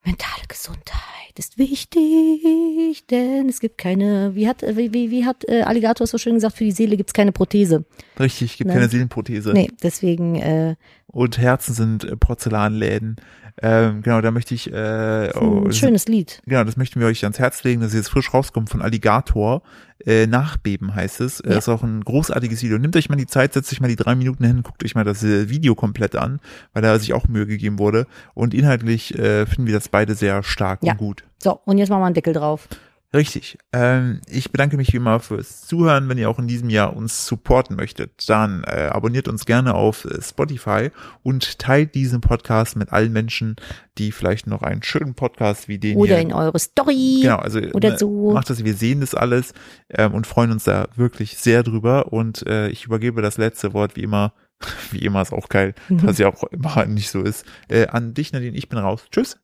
mentale Gesundheit ist wichtig, denn es gibt keine, wie hat, wie, wie, wie hat äh, Alligator so schön gesagt, für die Seele gibt's keine Prothese. Richtig, gibt Ne? keine Seelenprothese. Nee, deswegen, äh, Und Herzen sind äh, Porzellanläden. Ähm, genau, da möchte ich, äh, oh, ein das- schönes Lied. genau, das möchten wir euch ans Herz legen, dass jetzt frisch rauskommt von Alligator. Äh, Nachbeben heißt es. Äh, Ja. Ist auch ein großartiges Video. Nehmt euch mal die Zeit, setzt euch mal die drei Minuten hin, guckt euch mal das äh, Video komplett an, weil da sich auch Mühe gegeben wurde. Und inhaltlich äh, finden wir das beide sehr stark Ja. und gut. So, und jetzt machen wir einen Deckel drauf. Richtig. Ähm, ich bedanke mich wie immer fürs Zuhören. Wenn ihr auch in diesem Jahr uns supporten möchtet, dann äh, abonniert uns gerne auf äh, Spotify und teilt diesen Podcast mit allen Menschen, die vielleicht noch einen schönen Podcast wie den Oder hier in eure Story. Genau, also oder ne, so. macht das, wir sehen das alles ähm, und freuen uns da wirklich sehr drüber. Und äh, ich übergebe das letzte Wort wie immer, wie immer ist auch geil, Mhm. dass ja auch immer nicht so ist, äh, an dich, Nadine, ich bin raus. Tschüss.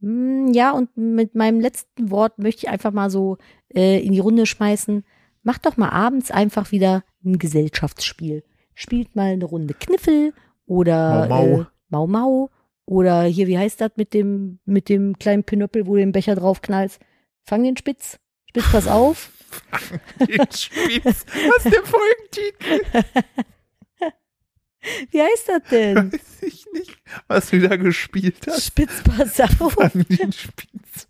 Mm, Ja, und mit meinem letzten Wort möchte ich einfach mal so äh, in die Runde schmeißen. macht doch mal abends einfach wieder ein Gesellschaftsspiel. Spielt mal eine Runde Kniffel oder Mau Mau. Äh, Mau Mau oder hier, wie heißt das mit dem, mit dem kleinen Pinöppel, wo du den Becher draufknallst? Fang den Spitz. Spitz, pass auf. Den Spitz. Was ist der Folgentitel? Wie heißt das denn? Weiß ich nicht, was du da gespielt hast. Spitz, pass auf. Fang den Spitz.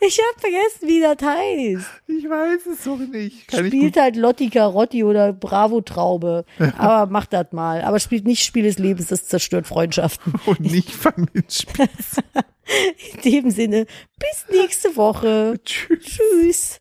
Ich hab vergessen, wie das heißt. Ich weiß es doch nicht. Kann Spielt halt Lotti Carotti oder Bravo Traube. Aber macht das mal. Aber spielt nicht Spiel des Lebens, das zerstört Freundschaften. und nicht fang den Spitz. In dem Sinne, bis nächste Woche. Tschüss. Tschüss.